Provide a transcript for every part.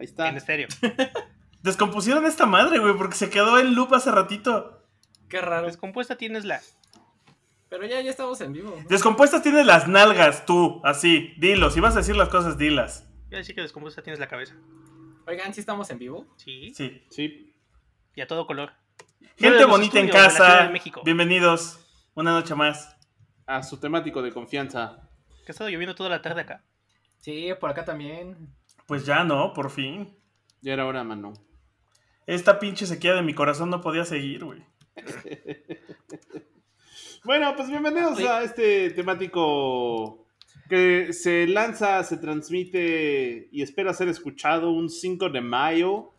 Ahí está. En estéreo. Descompusieron esta madre, güey, porque se quedó en loop hace ratito. Qué raro. Descompuesta tienes la. Pero ya, ya estamos en vivo. ¿no? Descompuestas tienes las nalgas, tú, así. Dilo, si vas a decir las cosas, dilas. Voy a decir que descompuesta tienes la cabeza. Oigan, ¿sí estamos en vivo? Sí. Sí. Sí. Y a todo color. Gente bonita en casa. de México. Bienvenidos. Una noche más. A su temático de confianza. Que ha estado lloviendo toda la tarde acá. Sí, por acá también. Pues ya no, por fin. Ya era hora, mano. Esta pinche sequía de mi corazón no podía seguir, güey. Bueno, pues bienvenidos Oye. a este temático que se lanza, se transmite y espera ser escuchado un 5 de mayo.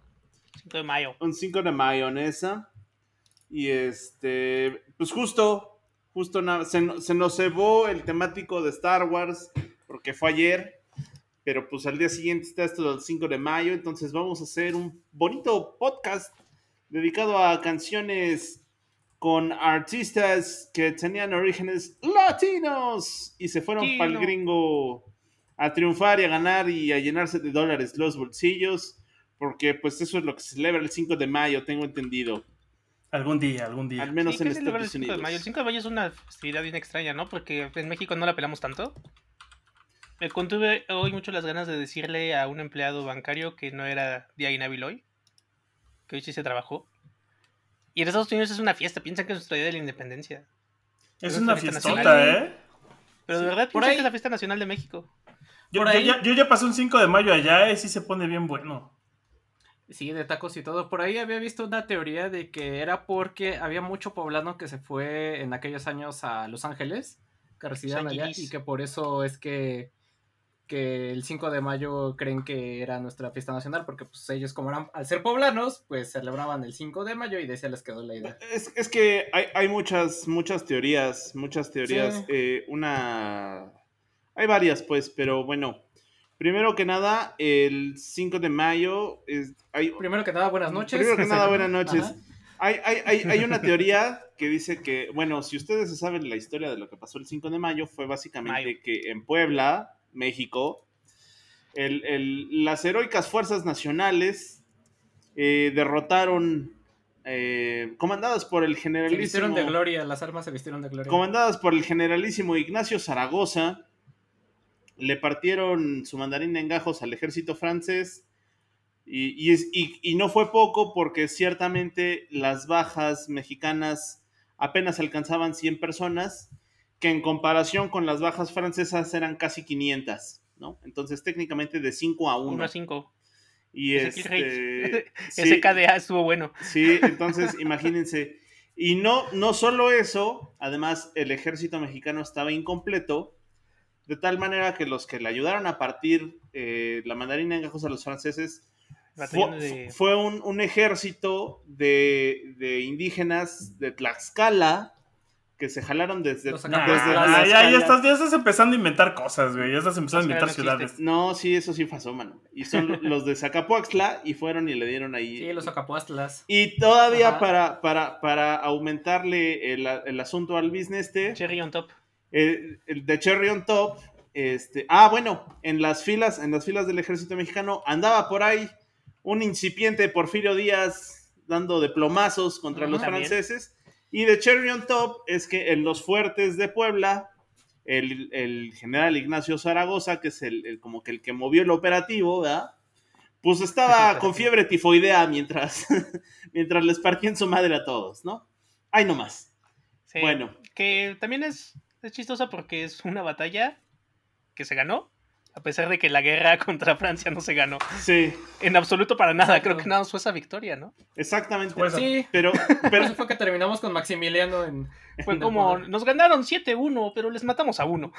5 de mayo. Un 5 de mayonesa. Y este, pues justo, justo se, no- se nos cebó el temático de Star Wars porque fue ayer. Pero pues al día siguiente está esto del 5 de mayo. Entonces vamos a hacer un bonito podcast dedicado a canciones con artistas que tenían orígenes latinos y se fueron para el gringo a triunfar y a ganar y a llenarse de dólares los bolsillos. Porque pues eso es lo que se celebra el 5 de mayo, tengo entendido. Algún día, algún día. Al menos Sí, en ¿qué celebrar el Estados 5 Unidos. de mayo? El 5 de mayo es una festividad bien extraña, ¿no? Porque en México no la pelamos tanto. Me contuve hoy mucho las ganas de decirle a un empleado bancario que no era día inhábil hoy. Que hoy sí se trabajó. Y en Estados Unidos es una fiesta, piensan que es nuestro día de la independencia. Es es una fiestota. ¿eh? Pero de verdad Por piensan ahí- que es la fiesta nacional de México. Yo, Por yo ahí- ya, yo ya pasé un 5 de mayo allá y sí se pone bien bueno. Sí, de tacos y todo. Por ahí había visto una teoría de que era porque había mucho poblano que se fue en aquellos años a Los Ángeles, que residían allá, y que por eso es que, que el 5 de mayo creen que era nuestra fiesta nacional, porque pues ellos como eran, al ser poblanos, pues celebraban el 5 de mayo y de ese les quedó la idea. Es, es que hay, hay muchas, muchas teorías, muchas teorías. Sí. Eh, una... Hay varias, pues, pero bueno. Primero que nada, el 5 de mayo es... Hay, Primero que nada, buenas noches. Primero que nada, buenas noches. Ajá. Hay, hay, hay, hay una teoría que dice que, bueno, si ustedes saben la historia de lo que pasó el 5 de mayo, fue básicamente Mayo. que en Puebla, México, el- el- las heroicas fuerzas nacionales eh, derrotaron, eh, comandadas por el Se generalísimo... vistieron de gloria, las armas se vistieron de gloria. Comandadas por el generalísimo Ignacio Zaragoza, le partieron su mandarín en gajos al ejército francés. Y, y es- y- y no fue poco porque ciertamente las bajas mexicanas apenas alcanzaban 100 personas, que en comparación con las bajas francesas eran casi 500, ¿no? Entonces técnicamente de 5 a 1. 1 a 5. Y este, Ese. KDA estuvo bueno. Sí, entonces imagínense. Y no, no solo eso, además el ejército mexicano estaba incompleto, de tal manera que los que le ayudaron a partir eh, la mandarina en gajos a los franceses fue, de- fue un, un ejército de, de indígenas de Tlaxcala que se jalaron desde, Los desde Nah, Tlaxcala. ya, estás, ya estás empezando a inventar cosas, güey. Ya estás empezando a inventar ciudades. No, sí, eso sí pasó, mano. Y son los de Zacapuaxtla y fueron y le dieron ahí. Sí, los acapuastlas. Y todavía Ajá. para, para, para aumentarle el, el asunto al business este, Cherry on top. el, el de Cherry on Top, este, ah, bueno, en las filas, en las filas del ejército mexicano andaba por ahí un incipiente Porfirio Díaz dando de plomazos contra los También. franceses. Y de Cherry on Top es que en los fuertes de Puebla, el, el general Ignacio Zaragoza, que es el, el- como que el que movió el operativo, ¿verdad? Pues estaba con fiebre tifoidea mientras, mientras les partían su madre a todos, ¿no? Ay, no más. Sí, Bueno. Que también es, es chistosa porque es una batalla que se ganó, a pesar de que la guerra contra Francia no se ganó. Sí, En absoluto para nada. Exacto. Creo que nada más fue esa victoria, ¿no? exactamente. Pues, Sí, Pero, pero eso fue que terminamos con Maximiliano en... Fue en como, nos ganaron 7-1, pero les matamos a uno.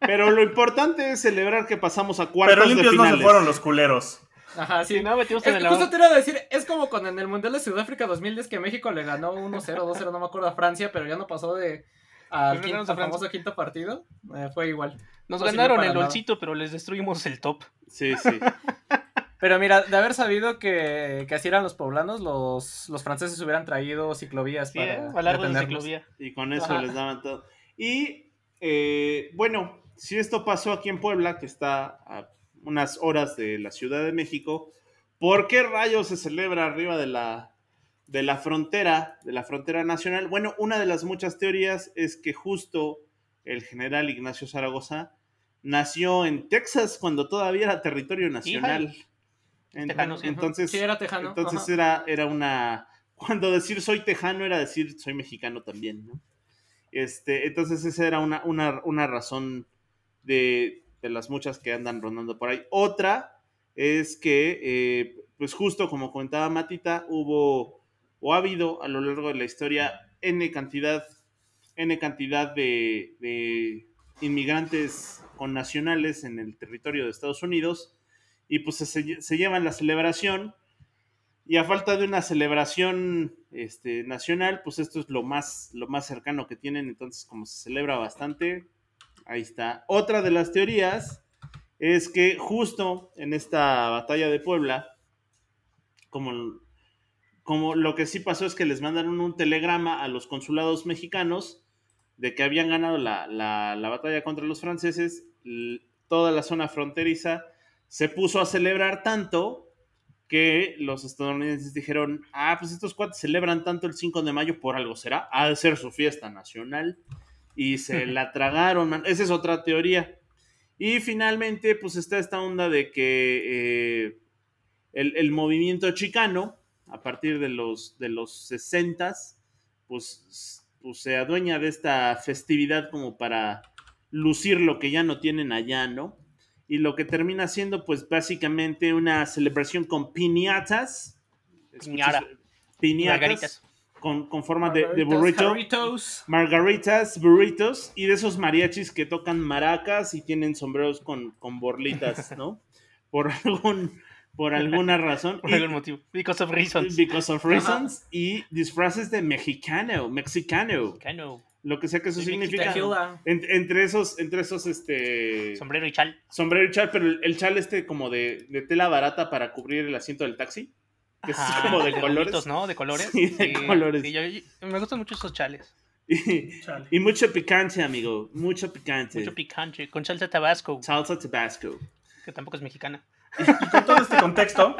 Pero lo importante es celebrar que pasamos a cuartos Pero de limpios no se fueron los culeros. Ajá, sí. No, metimos en el justo te iba a decir, es como con en el Mundial de Sudáfrica 2010 que México le ganó 1-0, 2-0, no me acuerdo a Francia, pero ya no pasó de al, Pues le quinto, a al famoso quinto partido. Eh, fue igual. Nos No ganaron el bolsito, pero les destruimos el top. Sí, sí. Pero mira, de haber sabido que, que así eran los poblanos, los, los franceses hubieran traído ciclovías Sí, para ¿eh? Ciclovía. Y con eso Ajá. les daban todo. Y eh, bueno, si esto pasó aquí en Puebla, que está a unas horas de la Ciudad de México, ¿por qué rayos se celebra arriba de la, de la frontera, de la frontera nacional? Bueno, una de las muchas teorías es que justo el general Ignacio Zaragoza nació en Texas cuando todavía era territorio nacional. En- Tejano, sí. entonces, Sí, era tejano. entonces ajá. era, era una. Cuando decir soy tejano era decir soy mexicano también, ¿no? Este, entonces esa era una, una, una razón de, de las muchas que andan rondando por ahí. Otra es que, eh, pues justo como comentaba Matita, hubo o ha habido a lo largo de la historia N cantidad, N cantidad de, de inmigrantes con nacionales en el territorio de Estados Unidos y pues se, se llevan la celebración y a falta de una celebración este, nacional, pues esto es lo más, lo más cercano que tienen, entonces como se celebra bastante, ahí está. Otra de las teorías es que justo en esta batalla de Puebla, como, como lo que sí pasó es que les mandaron un telegrama a los consulados mexicanos de que habían ganado la, la- la batalla contra los franceses, toda la zona fronteriza se puso a celebrar tanto que los estadounidenses dijeron, ah, pues estos cuates celebran tanto el 5 de mayo, por algo será, ha de ser su fiesta nacional. Y se la tragaron, man. Esa es otra teoría. Y finalmente, pues está esta onda de que eh, el, el movimiento chicano, a partir de los, de los 60 pues, pues se adueña de esta festividad como para lucir lo que ya no tienen allá, ¿no? y lo que termina siendo pues básicamente una celebración con piñatas. Piñata. Piñatas. Margaritas. Con, con forma de, de Margaritas, burrito. Margaritas, burritos y de esos mariachis que tocan maracas y tienen sombreros con, con borlitas, ¿no? Por algún por alguna razón. Por Y- algún motivo. Because of reasons. Because of reasons. Y disfraces de mexicano, mexicano. Cano. Lo que sea que eso Sí, significa. En- entre esos, entre esos, este. Sombrero y chal. sombrero y chal, pero el, el chal este como de, de tela barata para cubrir el asiento del taxi. Que es como de de colores. bonitos, ¿no? De colores. Sí, de colores. sí, yo- yo- me gustan mucho esos chales. Y, y mucho picante, amigo. Mucho picante. Mucho picante. Con salsa tabasco, Salsa Tabasco. que tampoco es mexicana. Y con todo este contexto,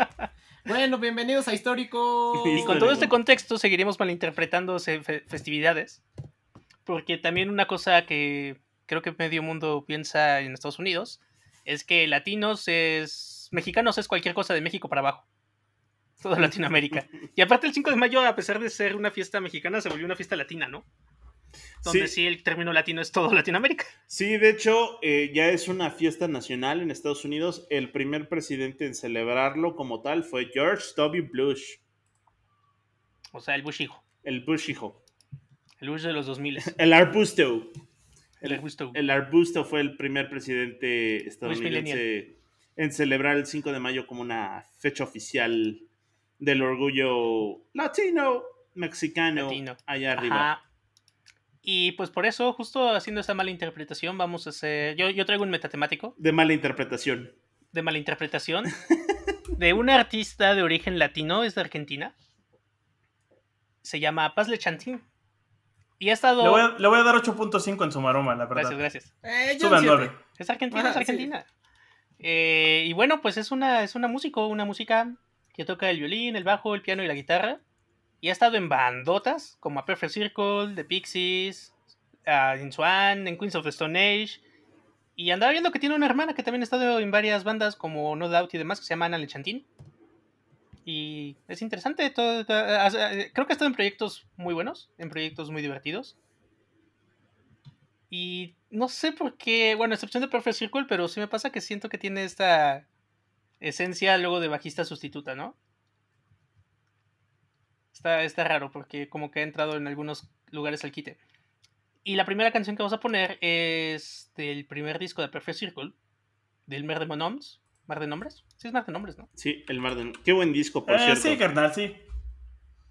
Bueno, bienvenidos a Histórico. Y con todo este contexto seguiremos malinterpretando fe- festividades. Porque también una cosa que creo que medio mundo piensa en Estados Unidos es que latinos es. mexicanos es cualquier cosa de México para abajo. Toda Latinoamérica. Y aparte el 5 de mayo, a pesar de ser una fiesta mexicana, se volvió una fiesta latina, ¿no? Donde sí, Sí, el término latino es todo Latinoamérica. sí, de hecho, eh, ya es una fiesta nacional en Estados Unidos. El primer presidente en celebrarlo como tal fue George W. Bush. O sea, el Bush hijo. El Bush hijo. El Bush de los 2000. El arbusto. El arbusto. El arbusto fue el primer presidente estadounidense en celebrar el 5 de mayo como una fecha oficial del orgullo latino, mexicano, Latino. allá arriba. Ajá. Y pues por eso, justo haciendo esa mala interpretación, vamos a hacer. Yo, yo traigo un metatemático De mala interpretación. de mala interpretación de un artista de origen latino, es de Argentina. Se llama Paz Lechantín. Y ha estado. le voy, a, le voy a dar 8.5 en su maroma, la verdad. Gracias, gracias. Eh, yo Sube a siete. 9. Es argentina, Ajá, es sí. argentina. Eh, y bueno, pues es una, es una músico, una música que toca el violín, el bajo, el piano y la guitarra. Y ha estado en bandotas como A Perfect Circle, The Pixies, uh, In Swan, en Queens of the Stone Age. Y andaba viendo que tiene una hermana que también ha estado en varias bandas como No Doubt y demás, que se llama Ana Lechantín. Y es interesante, creo que ha estado en proyectos muy buenos, en proyectos muy divertidos. Y no sé por qué, bueno, excepción de Perfect Circle, pero sí me pasa que siento que tiene esta esencia luego de bajista sustituta, ¿no? Está, está raro porque como que ha entrado en algunos lugares al quite. Y la primera canción que vamos a poner es del primer disco de Perfect Circle, del Mer de Monoms, ¿Mar de Nombres? Sí, es Mar de Nombres, ¿no? Sí, el Mar de... Qué buen disco, por Eh, cierto. sí, carnal, sí.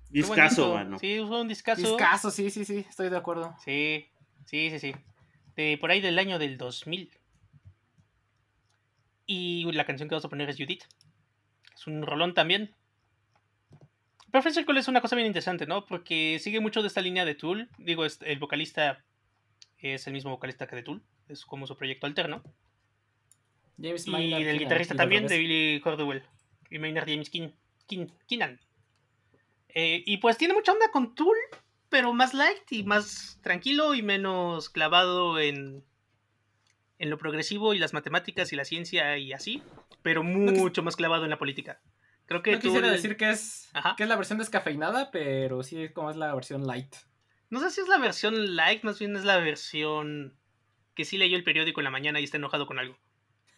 Disco. mano. Sí, fue un discazo. Discaso, sí, sí, sí, estoy de acuerdo. Sí, sí, sí, sí. De por ahí del año del 2000. Y la canción que vamos a poner es Judith. Es un rolón también. Perfect Circle es una cosa bien interesante, ¿no? Porque sigue mucho de esta línea de Tool. Digo, es- el vocalista es el mismo vocalista que de Tool. Es como su proyecto alterno. James Y Maynard del Keenan, guitarrista también, de. Billy Cordwell. Y Maynard James Keen- Keen- Keenan. Eh, y pues tiene mucha onda con Tool, pero más light y más tranquilo y menos clavado en, en lo progresivo y las matemáticas y la ciencia y así, pero mucho más clavado en la política. Creo que No quisiera Tool- decir que es, Ajá. que es la versión descafeinada, pero sí es como es la versión light. No sé si es la versión light, más bien es la versión que sí leyó el periódico en la mañana y está enojado con algo.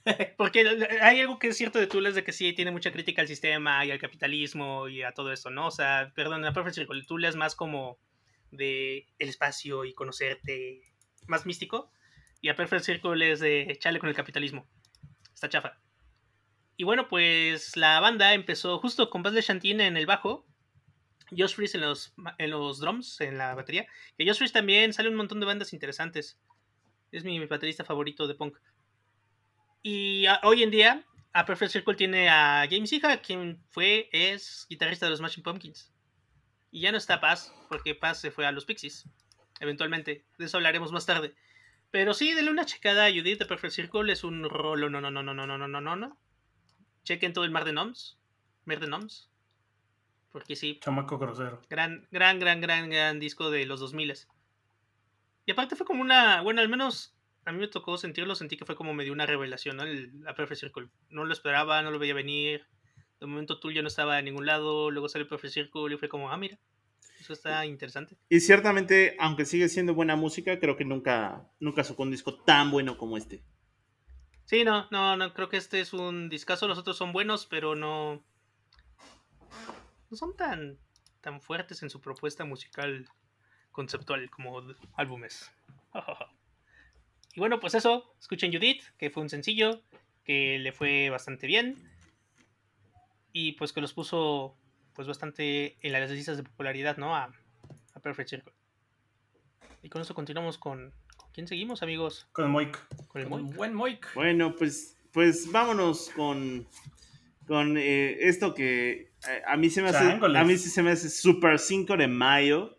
Porque hay algo que es cierto de Tool, es de que sí tiene mucha crítica al sistema y al capitalismo y a todo esto, ¿no? O sea, perdón, la Perfect Circle, Tool es más como de el espacio y conocerte, más místico. Y a Perfect Circle es de echarle con el capitalismo. Está chafa. Y bueno, pues la banda empezó justo con Buzz Chantin en el bajo, Josh Freeze en los, en los drums, en la batería. Que Josh Freeze también sale un montón de bandas interesantes. Es mi, baterista favorito de punk. Y hoy en día, a Perfect Circle tiene a James Iha, quien fue, es guitarrista de los Smashing Pumpkins. Y ya no está Paz, porque Paz se fue a los Pixies. Eventualmente. De eso hablaremos más tarde. Pero sí, denle una checada a Judith de Perfect Circle. Es un rolo, no, no, no, no, no, no, no, no, no. Chequen todo el Mar de Noms. Mar de Noms. Porque sí, Chamaco grosero. Gran, gran, gran, gran, gran disco de los 2000 Y aparte fue como una, bueno, al menos a mí me tocó sentirlo, sentí que fue como medio una revelación, ¿no? El, la Perfect Circle. No lo esperaba, no lo veía venir. De momento Tool ya no estaba en ningún lado, luego sale Perfect Circle y fue como, ah, mira, eso está interesante. Y ciertamente, aunque sigue siendo buena música, creo que nunca, nunca sacó un disco tan bueno como este. Sí, no, no, no, creo que este es un discazo, los otros son buenos, pero no... No son tan, tan fuertes en su propuesta musical conceptual como álbumes. y bueno, pues eso, escuchen Judith, que fue un sencillo, que le fue bastante bien, y pues que los puso pues bastante en las listas de popularidad, ¿no? A, a Perfect Circle. Y con eso continuamos con... ¿Con quién seguimos, amigos? Con Moik. Con el Moik. buen Moik. Bueno, pues, pues vámonos con, con eh, esto que eh, a mí se me hace, Chángoles. a mí sí se me hace Super 5 de mayo.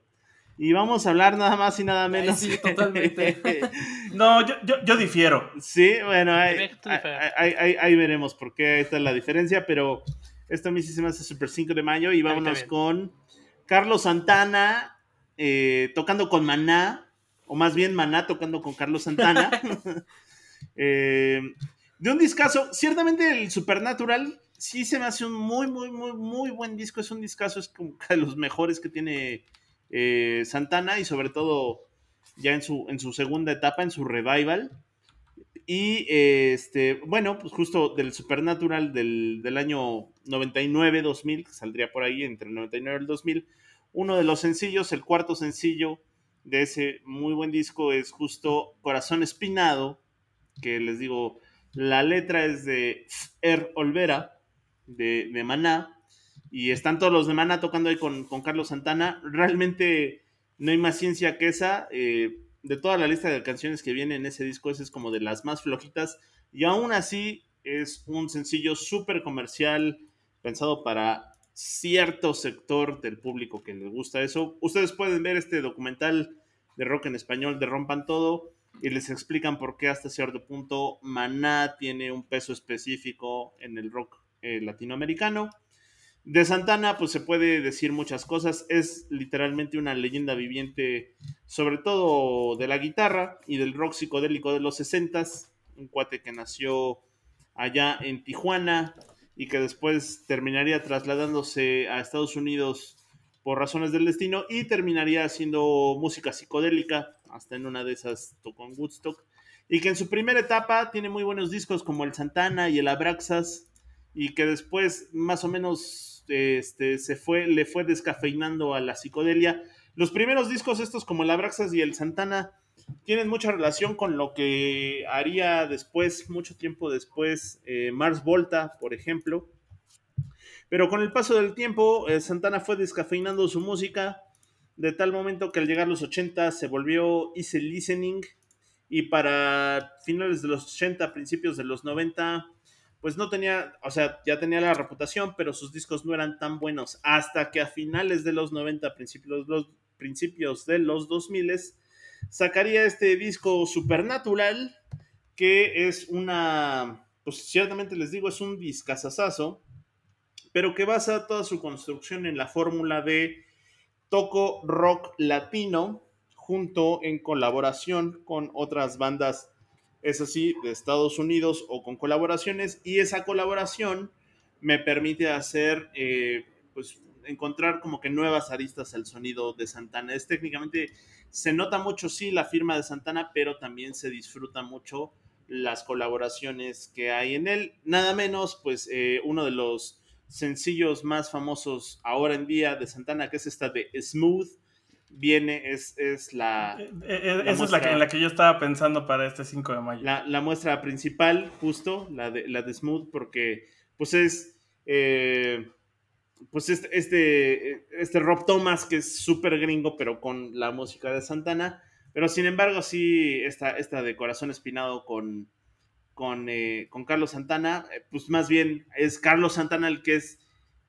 Y vamos a hablar nada más y nada menos. sí, totalmente. No, yo, yo, yo difiero. sí, bueno, ahí, ahí- ahí- veremos por qué esta es la diferencia, pero esto a mí sí se me hace Super 5 de mayo. Y vámonos con Carlos Santana eh, tocando con Maná, o más bien Maná tocando con Carlos Santana. Eh, de un discazo, ciertamente el Supernatural sí se me hace un muy, muy, muy, muy buen disco. Es un discazo, es como de los mejores que tiene eh, Santana y sobre todo ya en su, en su segunda etapa, en su revival. Y eh, este, bueno, pues justo del Supernatural del, del año 99-2000, que saldría por ahí entre el 99 y el 2000, uno de los sencillos, el cuarto sencillo de ese muy buen disco es justo Corazón Espinado, que les digo, la letra es de Er Olvera, de, de Maná, y están todos los de Maná tocando ahí con, con Carlos Santana. Realmente no hay más ciencia que esa. eh, de toda la lista de canciones que viene en ese disco, esa es como de las más flojitas, y aún así es un sencillo súper comercial, pensado para cierto sector del público que les gusta eso. Ustedes pueden ver este documental de rock en español de Rompan Todo y les explican por qué hasta cierto punto Maná tiene un peso específico en el rock eh, latinoamericano. De Santana, pues se puede decir muchas cosas. Es literalmente una leyenda viviente, sobre todo de la guitarra y del rock psicodélico de los 60s. Un cuate que nació allá en Tijuana y que después terminaría trasladándose a Estados Unidos por razones del destino y terminaría haciendo música psicodélica, hasta en una de esas tocó en Woodstock, y que en su primera etapa tiene muy buenos discos como el Santana y el Abraxas, y que después más o menos este, se fue, le fue descafeinando a la psicodelia. Los primeros discos estos como el Abraxas y el Santana tienen mucha relación con lo que haría después, mucho tiempo después, eh, Mars Volta, por ejemplo. Pero con el paso del tiempo, eh, Santana fue descafeinando su música de tal momento que al llegar los 80 se volvió easy listening y para finales de los 80, principios de los 90, pues no tenía, o sea, ya tenía la reputación, pero sus discos no eran tan buenos hasta que a finales de los 90, principios, los, principios de los 2000, sacaría este disco Supernatural, que es una, pues ciertamente les digo, es un discazazazo, pero que basa toda su construcción en la fórmula de toco rock latino junto en colaboración con otras bandas, es así, de Estados Unidos o con colaboraciones, y esa colaboración me permite hacer, eh, pues, encontrar como que nuevas aristas al sonido de Santana. Es técnicamente, se nota mucho, sí, la firma de Santana, pero también se disfruta mucho las colaboraciones que hay en él. Nada menos, pues, eh, uno de los sencillos más famosos ahora en día de Santana, que es esta de Smooth, viene, es, es la... Eh, eh, esa es la que, en la que yo estaba pensando para este 5 de mayo. La, la muestra principal, justo, la de, la de Smooth, porque pues es... eh, pues este, este, este Rob Thomas, que es súper gringo, pero con la música de Santana. Pero sin embargo, sí, esta, esta de Corazón Espinado con, con, eh, con Carlos Santana, eh, pues más bien es Carlos Santana el que es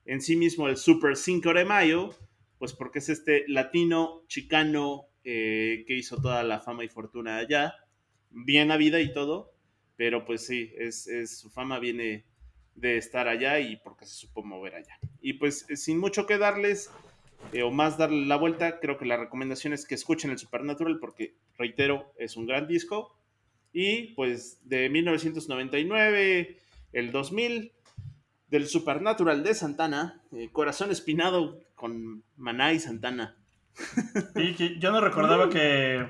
en sí mismo el Super 5 de Mayo, pues porque es este latino chicano eh, que hizo toda la fama y fortuna allá, bien a vida y todo, pero pues sí, es, es- su fama viene de estar allá y porque se supo mover allá. Y pues eh, sin mucho que darles, eh, o más darle la vuelta, creo que la recomendación es que escuchen el Supernatural porque, reitero, es un gran disco. Y pues de 1999, el 2000, del Supernatural de Santana, eh, Corazón Espinado con Maná y Santana. Y que yo no recordaba que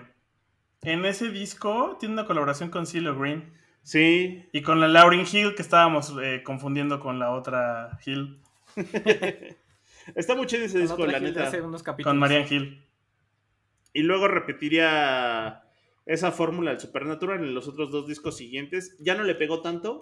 en ese disco tiene una colaboración con CeeLo Green Sí, y con la Lauryn Hill que estábamos eh, confundiendo con la otra Hill, está muy chido ese Con disco, la neta. unos con Marianne Hill. Y luego repetiría esa fórmula del Supernatural en los otros dos discos siguientes. Ya no le pegó tanto,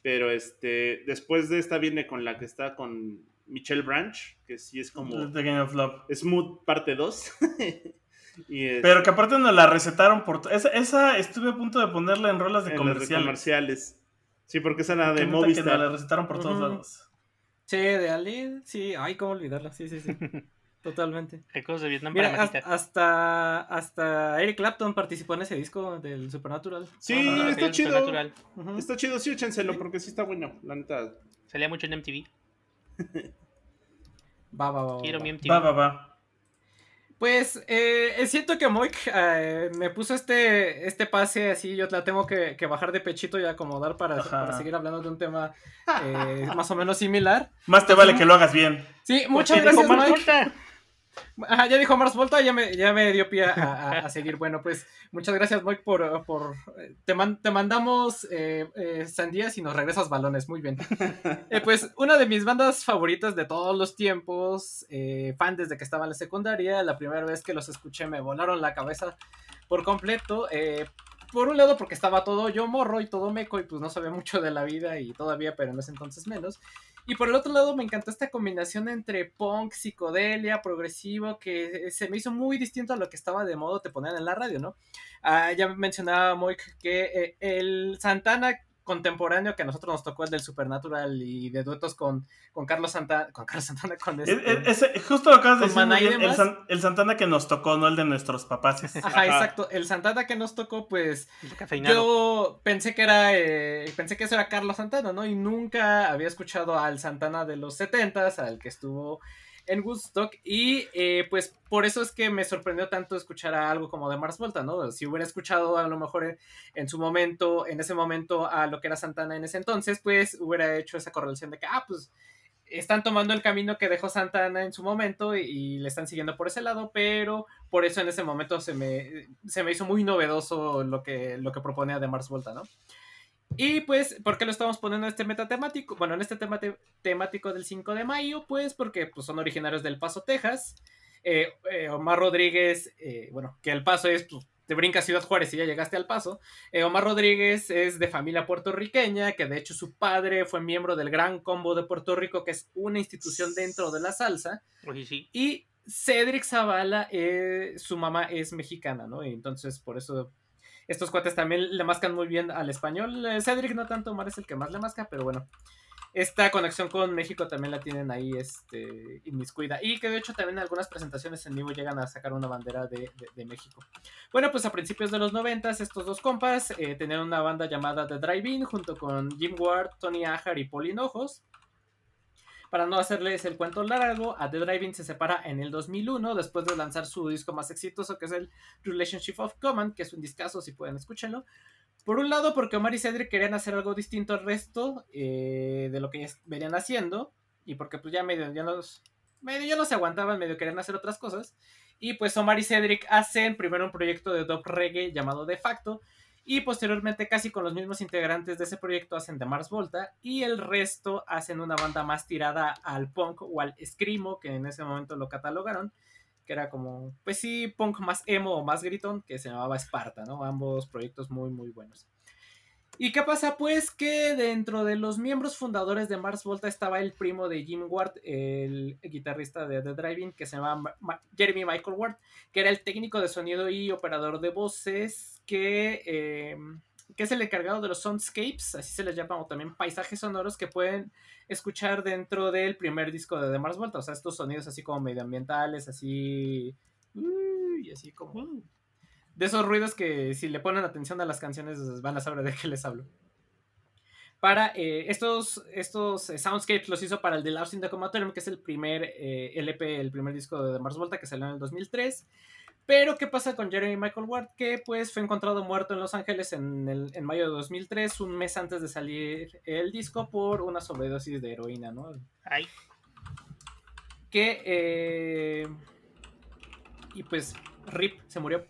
pero este después de esta viene con la que está con Michelle Branch, que sí es como The Game of Love. Smooth parte 2. y es- Pero que aparte nos la recetaron por... Esa, esa estuve a punto de ponerla en rolas de en las de comercial. comerciales. Sí, porque esa era de neta que nos la Movistar. recetaron por todos lados. Sí, de Ali, sí, ay, cómo olvidarla, sí, sí, sí. Totalmente. Ecos de Vietnam Mira, para hasta, hasta, hasta Eric Clapton participó en ese disco del Supernatural. Sí, Ah, está chido. Supernatural. Está chido, sí, échenselo, porque sí está bueno, la neta. Salía mucho en MTV. Va, va, va, va, Quiero va. mi MTV. Va, va, va. Pues eh, siento que Moik eh, me puso este, este pase así, yo la tengo que, que bajar de pechito y acomodar para, seguir hablando de un tema eh, más o menos similar. Más te vale que lo hagas bien. Sí, muchas Porque dijo gracias, Mike. Ajá, ya dijo Mars Volta, ya me, ya me dio pie a, a- a seguir. Bueno, pues muchas gracias, Mike, por... por te, man- te mandamos eh, eh, sandías y nos regresas balones. Muy bien. Eh, pues una de mis bandas favoritas de todos los tiempos, eh, fan desde que estaba en la secundaria, la primera vez que los escuché me volaron la cabeza por completo. eh, por un lado porque estaba todo yo morro y todo meco y pues no sabía mucho de la vida y todavía, pero en ese entonces menos. Y por el otro lado me encantó esta combinación entre punk, psicodelia, progresivo, que se me hizo muy distinto a lo que estaba de modo te ponían en la radio, ¿no? Ah, ya mencionaba Moik que eh, el Santana contemporáneo que a nosotros nos tocó el del Supernatural y de duetos con, con Carlos Santana, con Carlos Santana, con Es- este... es- justo lo acabas de ¿Con decir. el, demás? San- el Santana que nos tocó, no el de nuestros papás. Ajá, Ajá. exacto. El Santana que nos tocó, pues. Yo pensé que era eh, pensé que eso era Carlos Santana, ¿no? Y nunca había escuchado al Santana de los 70s, al que estuvo en Woodstock. Y eh, pues por eso es que me sorprendió tanto escuchar a algo como de Mars Volta, ¿no? Si hubiera escuchado a lo mejor en, su momento, en ese momento, a lo que era Santana en ese entonces, pues hubiera hecho esa correlación de que, ah, pues están tomando el camino que dejó Santana en su momento y, y le están siguiendo por ese lado, pero por eso en ese momento se me, se me hizo muy novedoso lo que, lo que proponía de Mars Volta, ¿no? Y pues, ¿por qué lo estamos poniendo en este metatemático? Bueno, en este tema te- temático del 5 de mayo, pues porque pues, son originarios del Paso, Texas. Eh, eh, Omar Rodríguez, eh, bueno, que el Paso es pues, te brincas Ciudad Juárez y ya llegaste al paso. Omar Rodríguez es de familia puertorriqueña, que de hecho su padre fue miembro del Gran Combo de Puerto Rico, que es una institución dentro de la salsa. Oye, sí. Y Cedric Zavala, su mamá es mexicana, ¿no? Y entonces por eso estos cuates también le mascan muy bien al español. Eh, Cedric no tanto, Omar es el que más le masca, pero bueno. Esta conexión con México también la tienen ahí este, inmiscuida. Y que de hecho también en algunas presentaciones en vivo llegan a sacar una bandera de, de- de México. Bueno, pues a principios de los noventas, estos dos compas eh, tenían una banda llamada The Drive-In junto con Jim Ward, Tony Ajar y Paul Hinojos. Para no hacerles el cuento largo, a The Drive-In se separa en el 2001 después de lanzar su disco más exitoso que es el Relationship of Command, que es un discazo si pueden escúchenlo. Por un lado, porque Omar y Cedric querían hacer algo distinto al resto eh, de lo que venían haciendo. Y porque pues ya medio ya los, medio ya no se aguantaban, medio querían hacer otras cosas. Y pues Omar y Cedric hacen primero un proyecto de dub reggae llamado De Facto. Y posteriormente, casi con los mismos integrantes de ese proyecto, hacen The Mars Volta. Y el resto hacen una banda más tirada al punk o al screamo, que en ese momento lo catalogaron. Que era como, pues sí, punk más emo o más gritón, que se llamaba Sparta, ¿no? Ambos proyectos muy, muy buenos. ¿Y qué pasa? Pues que dentro de los miembros fundadores de Mars Volta estaba el primo de Jim Ward, el guitarrista de The Driving, que se llamaba Ma- Jeremy Michael Ward, que era el técnico de sonido y operador de voces, que, eh, que es el encargado de los soundscapes, así se les llama, o también paisajes sonoros que pueden escuchar dentro del primer disco de The Mars Volta, o sea, estos sonidos así como medioambientales, así... y así como de esos ruidos que si le ponen atención a las canciones van a saber de qué les hablo. Para eh, estos, estos eh, soundscapes los hizo para el The Lost in the Comatorium, que es el primer eh, LP, el primer disco de The Mars Volta que salió en el 2003. Pero, ¿qué pasa con Jeremy Michael Ward? Que pues fue encontrado muerto en Los Ángeles en, el- en mayo de 2003, un mes antes de salir el disco, por una sobredosis de heroína, ¿no? Ay, que eh, y pues Rip se murió.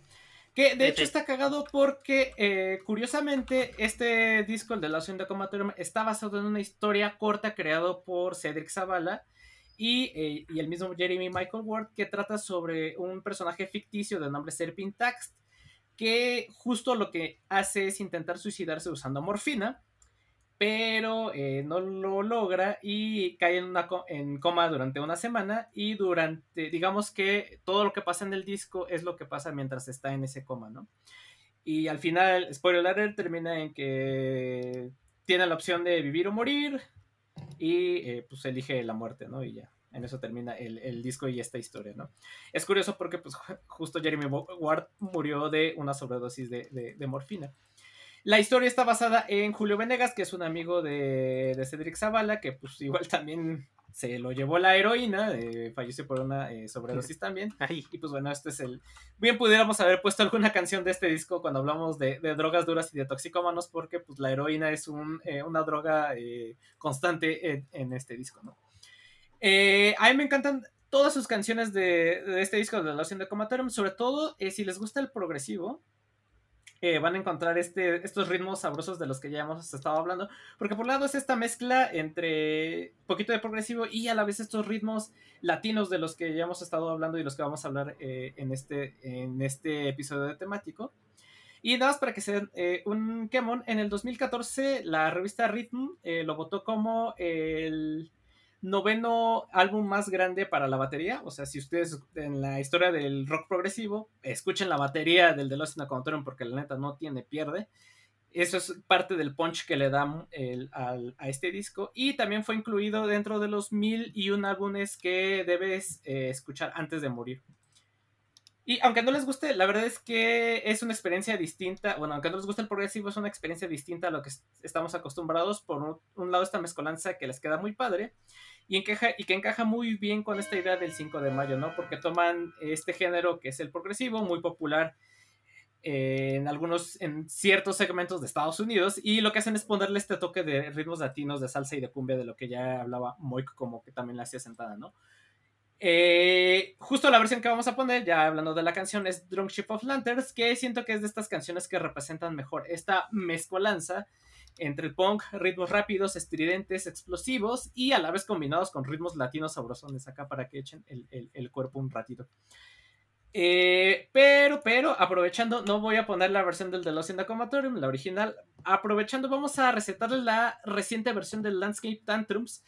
Que de hecho está cagado porque eh, curiosamente este disco, el de la Hacienda Comatorium, está basado en una historia corta creado por Cedric Zavala y, eh, y el mismo Jeremy Michael Ward que trata sobre un personaje ficticio de nombre Serpintax que justo lo que hace es intentar suicidarse usando morfina pero eh, no lo logra y cae en, una co- en coma durante una semana y durante, digamos que todo lo que pasa en el disco es lo que pasa mientras está en ese coma, ¿no? Y al final, spoiler alert, termina en que tiene la opción de vivir o morir y eh, pues elige la muerte, ¿no? Y ya, en eso termina el, el disco y esta historia, ¿no? Es curioso porque pues ju- justo Jeremy Ward murió de una sobredosis de, de- de morfina. La historia está basada en Julio Venegas, que es un amigo de, de Cedric Zavala, que pues igual también se lo llevó la heroína, eh, falleció por una eh, sobredosis también. ay. Y pues bueno, este es el... Bien pudiéramos haber puesto alguna canción de este disco cuando hablamos de, de drogas duras y de toxicómanos, porque pues la heroína es un, eh, una droga constante en, en este disco, ¿no? A mí me encantan todas sus canciones de, de este disco de la in the Comatorium, sobre todo si les gusta el progresivo, van a encontrar este, estos ritmos sabrosos de los que ya hemos estado hablando. Porque por un lado es esta mezcla entre poquito de progresivo y a la vez estos ritmos latinos de los que ya hemos estado hablando y los que vamos a hablar eh, en, este, en este episodio de temático. Y nada más para que se den eh, un quemón, en el 2014 la revista Rhythm eh, lo votó como el noveno álbum más grande para la batería. O sea, si ustedes en la historia del rock progresivo escuchen la batería del The Lost in porque la neta no tiene pierde. Eso es parte del punch que le dan el- al- a este disco. Y también fue incluido dentro de los mil y un álbumes que debes eh, escuchar antes de morir. Y aunque no les guste, la verdad es que es una experiencia distinta. Bueno, aunque no les guste el progresivo, es una experiencia distinta a lo que est- estamos acostumbrados. Por un, un lado, esta mezcolanza que les queda muy padre y, encaja, y que encaja muy bien con esta idea del 5 de mayo, ¿no? Porque toman este género que es el progresivo, muy popular en algunos, en ciertos segmentos de Estados Unidos, y lo que hacen es ponerle este toque de ritmos latinos, de salsa y de cumbia, de lo que ya hablaba Moik, como que también la hacía sentada, ¿no? Eh, justo la versión que vamos a poner, ya hablando de la canción, es Drunk Ship of Lanterns, que siento que es de estas canciones que representan mejor esta mezcolanza entre punk, ritmos rápidos, estridentes, explosivos y a la vez combinados con ritmos latinos sabrosones acá para que echen el, el- el cuerpo un ratito. Eh, pero, pero, aprovechando, no voy a poner la versión del The Lost in the Comatorium, la original. Aprovechando, vamos a recetarle la reciente versión del Landscape Tantrums,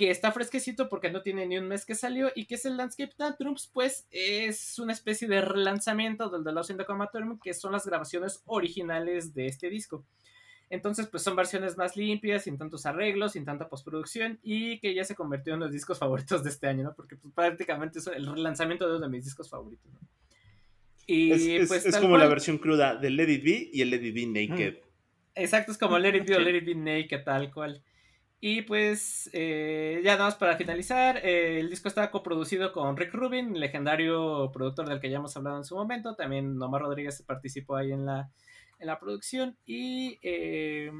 que está fresquecito porque no tiene ni un mes que salió. Y que es el Landscape Tantrums, pues es una especie de relanzamiento del The Lost in the Comatorium, que son las grabaciones originales de este disco. Entonces, pues son versiones más limpias, sin tantos arreglos, sin tanta postproducción y que ya se convirtió en los discos favoritos de este año, ¿no? Porque pues, prácticamente es el relanzamiento de uno de mis discos favoritos, ¿no? Y es, es- pues es como la versión cruda de Let It Be y el Let It Be Naked. Exacto, es como Let It Be o. Let It Be Naked, tal cual. Y pues, eh, ya nada más para finalizar, eh, el disco está coproducido con Rick Rubin, legendario productor del que ya hemos hablado en su momento. También Nomar Rodríguez participó ahí en la, en la producción. Y eh,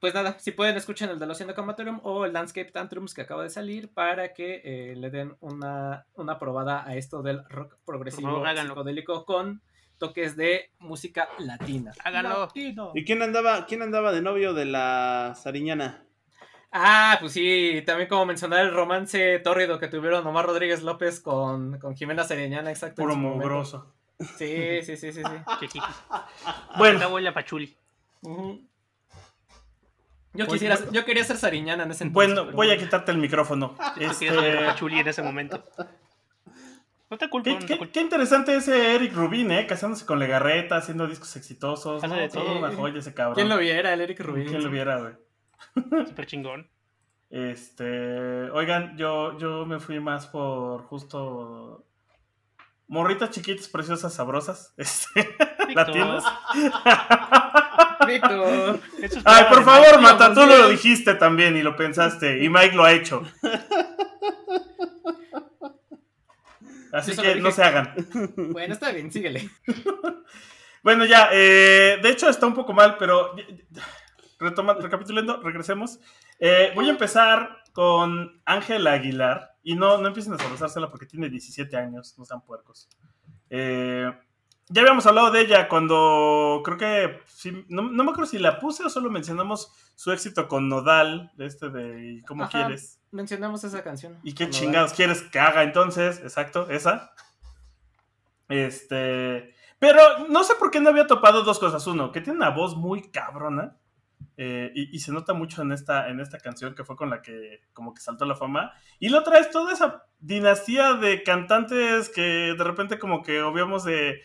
pues nada, si pueden escuchen el de Los Comatorium o el Landscape Tantrums que acaba de salir para que le den una, una probada a esto del rock progresivo háganlo. psicodélico con toques de música latina. Háganlo. Latino. ¿Y quién andaba, quién andaba de novio de la Sariñana? Ah, pues sí, también como mencionar el romance tórrido que tuvieron Omar Rodríguez López con, con Jimena Sereñana, exacto. Puro mugroso. Sí, sí, sí, sí, sí. Bueno, la pachuli. Yo Pues, quisiera, yo quería ser Sariñana en ese entonces. bueno, voy a quitarte el micrófono. Yo Este, quería ser la pachuli en ese momento. No te culpo, qué, no te qué- culpo. qué interesante ese Eric Rubin, ¿eh? Casándose con Legarreta, haciendo discos exitosos. Hace ¿no? de Todo una joya ese cabrón. ¿Quién lo viera? El Eric Rubin. ¿Quién lo viera, güey? Súper chingón. Este, oigan, yo, yo me fui más por justo morritas chiquitas, preciosas, sabrosas. Este, ¿La Víctor, tienes? Víctor. eso es Ay, por favor, Mata, tú lo dijiste también y lo pensaste. Y Mike lo ha hecho. Así que no se hagan. Bueno, está bien, síguele. Bueno, ya, eh, de hecho está un poco mal, pero retomando, recapitulando, regresemos. Eh, voy a empezar con Ángela Aguilar. Y no, no empiecen a solazársela porque tiene 17 años, no sean puercos. Eh, ya habíamos hablado de ella cuando creo que, no, no me acuerdo si la puse o solo mencionamos su éxito con Nodal, este de ¿y ¿Cómo Ajá. quieres? Mencionamos esa canción. ¿Y qué chingados quieres que haga entonces? Exacto, esa. Este. Pero no sé por qué no había topado dos cosas. Uno, que tiene una voz muy cabrona. eh, y, y se nota mucho en esta, en esta canción que fue con la que como que saltó la fama. Y la otra es toda esa dinastía de cantantes que de repente como que obviamos de,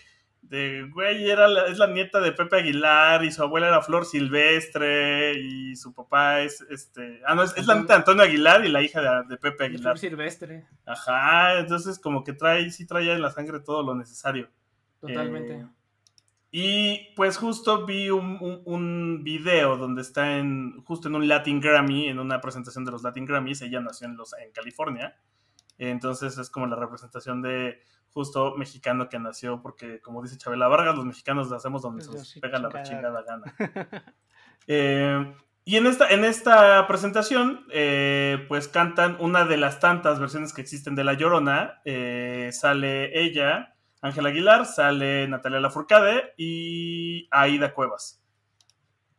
de güey, era la- es la nieta de Pepe Aguilar y su abuela era Flor Silvestre y su papá es este... Ah, no, es, es la nieta de Antonio Aguilar y la hija de, de Pepe. Aguilar. Flor Silvestre, Ajá, entonces como que trae, sí trae en la sangre todo lo necesario. totalmente. Eh, y pues justo vi un, un- un video donde está en, justo en un Latin Grammy, en una presentación de los Latin Grammys, ella nació en, los, en California, entonces es como la representación de justo mexicano que nació, porque como dice Chabela Vargas, los mexicanos nacemos donde se Pues, nos sí, pega la chingada. chingada gana. Eh, y en esta, en esta presentación, eh, pues cantan una de las tantas versiones que existen de La Llorona. Eh, sale ella, Ángela Aguilar, sale Natalia Lafourcade y Aida Cuevas.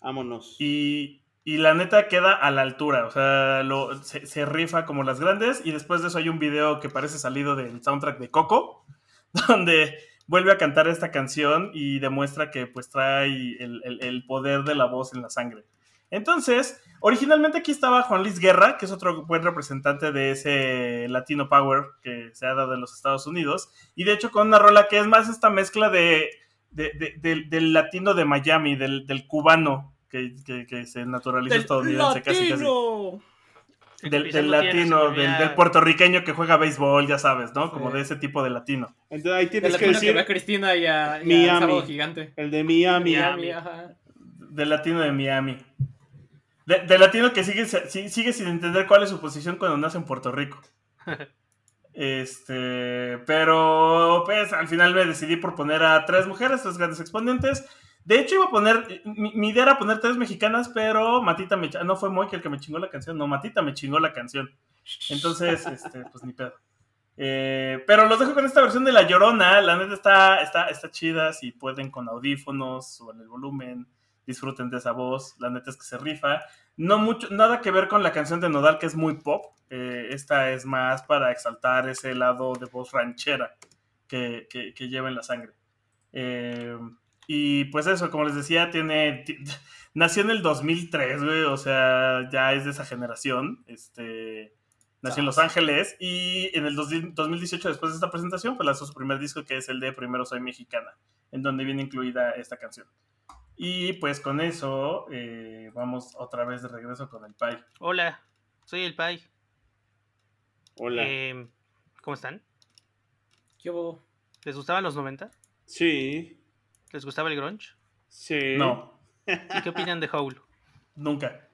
Vámonos. Y, y la neta queda a la altura, o sea, se, rifa como las grandes. Y después de eso hay un video que parece salido del soundtrack de Coco, donde vuelve a cantar esta canción y demuestra que pues trae el, el- poder de la voz en la sangre. Entonces, originalmente aquí estaba Juan Luis Guerra, que es otro buen representante de ese Latino Power que se ha dado en los Estados Unidos, y de hecho con una rola que es más esta mezcla de, de- de- del- del latino de Miami, del, del cubano que, que- que se naturalizó estadounidense casi casi. El Del, del latino, del, del puertorriqueño que juega béisbol, ya sabes, ¿no? Como de ese tipo de latino. Entonces ahí El tienes que latino que decir ve a Cristina y a, y a Miami. Gigante. el de Miami. Miami. ajá. Del latino de Miami. De- del latino que sigue, si- sigue sin entender cuál es su posición cuando nace en Puerto Rico. Este, pero pues al final me decidí por poner a tres mujeres, tres grandes exponentes. De hecho iba a poner, mi, mi idea era poner tres mexicanas, pero Matita me, no fue Moy el que me chingó la canción, no, Matita me chingó la canción. Entonces, este, pues ni pedo. Eh, pero los dejo con esta versión de La Llorona, la neta está, está, está chida, si pueden con audífonos, suban el volumen, disfruten de esa voz, la neta es que se rifa. No mucho, nada que ver con la canción de Nodal, que es muy pop, eh, esta es más para exaltar ese lado de voz ranchera. que, que, que lleva en la sangre. Eh, y pues eso, como les decía, tiene... ti- Nació en el 2003, güey, o sea, ya es de esa generación. Este, nació en Los Ángeles y en el 2000 2018, después de esta presentación, pues lanzó su primer disco, que es el de Primero Soy Mexicana, en donde viene incluida esta canción. Y pues con eso eh, vamos otra vez de regreso con el Pai. Hola, soy el Pai. Hola. Eh, ¿Cómo están? ¿Qué hubo? ¿Les gustaban los 90? Sí, ¿Les gustaba el grunge? sí. No, ¿Y qué opinan de Howl? nunca.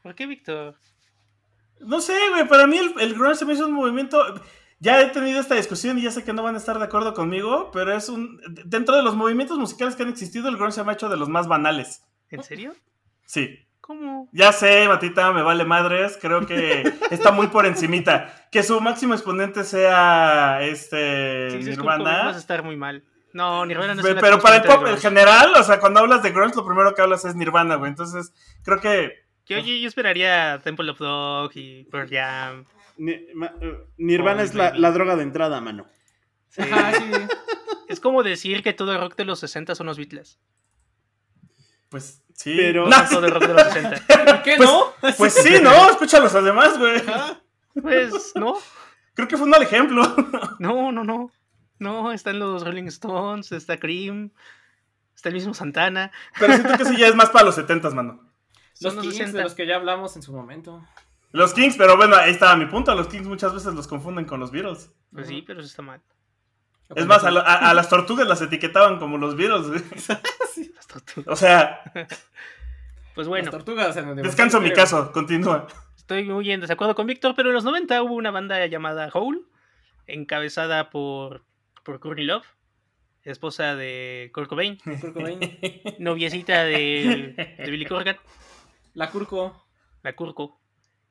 ¿Por qué, Víctor? No sé, güey, para mí el, el grunge se me hizo un movimiento... Ya he tenido esta discusión y ya sé que no van a estar de acuerdo conmigo, pero es un... Dentro de los movimientos musicales que han existido, el grunge se me ha hecho de los más banales. ¿En serio? Sí. ¿Cómo? Ya sé, Matita, me vale madres. Creo que está muy por encimita. Que su máximo exponente sea este Sí, es que vas a Nirvana. estar muy mal. No, Nirvana no es Pe- una Pero para el pop en general, o sea, cuando hablas de grunge, lo primero que hablas es Nirvana, güey. Entonces, creo que Que oye, yo esperaría Temple of Dog y Pearl Jam. Ni- ma- eh, Nirvana Oh, es la, la droga de entrada, mano. Sí. Ajá, sí. Es como decir que todo el rock de los 60 son los Beatles. Pues sí. Pero- No, No, todo el rock de los 60. ¿Qué Pues- no? pues sí, ¿no? Escúchalos además, güey. Pues no, Creo que fue un mal ejemplo. no, no, no. No, están los Rolling Stones, está Cream, está el mismo Santana. Pero siento que eso ya es más para los 70 mano. Los Son los Kings 60. de los que ya hablamos en su momento. Los Kings, pero bueno, ahí estaba mi punto. Los Kings muchas veces los confunden con los Beatles. Pues sí, pero eso está mal. Es más, a, lo- a- a las tortugas las etiquetaban como los Beatles. güey. Las tortugas. O sea, Pues Las bueno, tortugas en el descanso mi caso, continúa. estoy muy en desacuerdo con Víctor, pero en los 90 hubo una banda llamada Hole, encabezada por, por Courtney Love, esposa de Kurt Cobain, noviecita de, de Billy Corgan, La Curco. la Curco.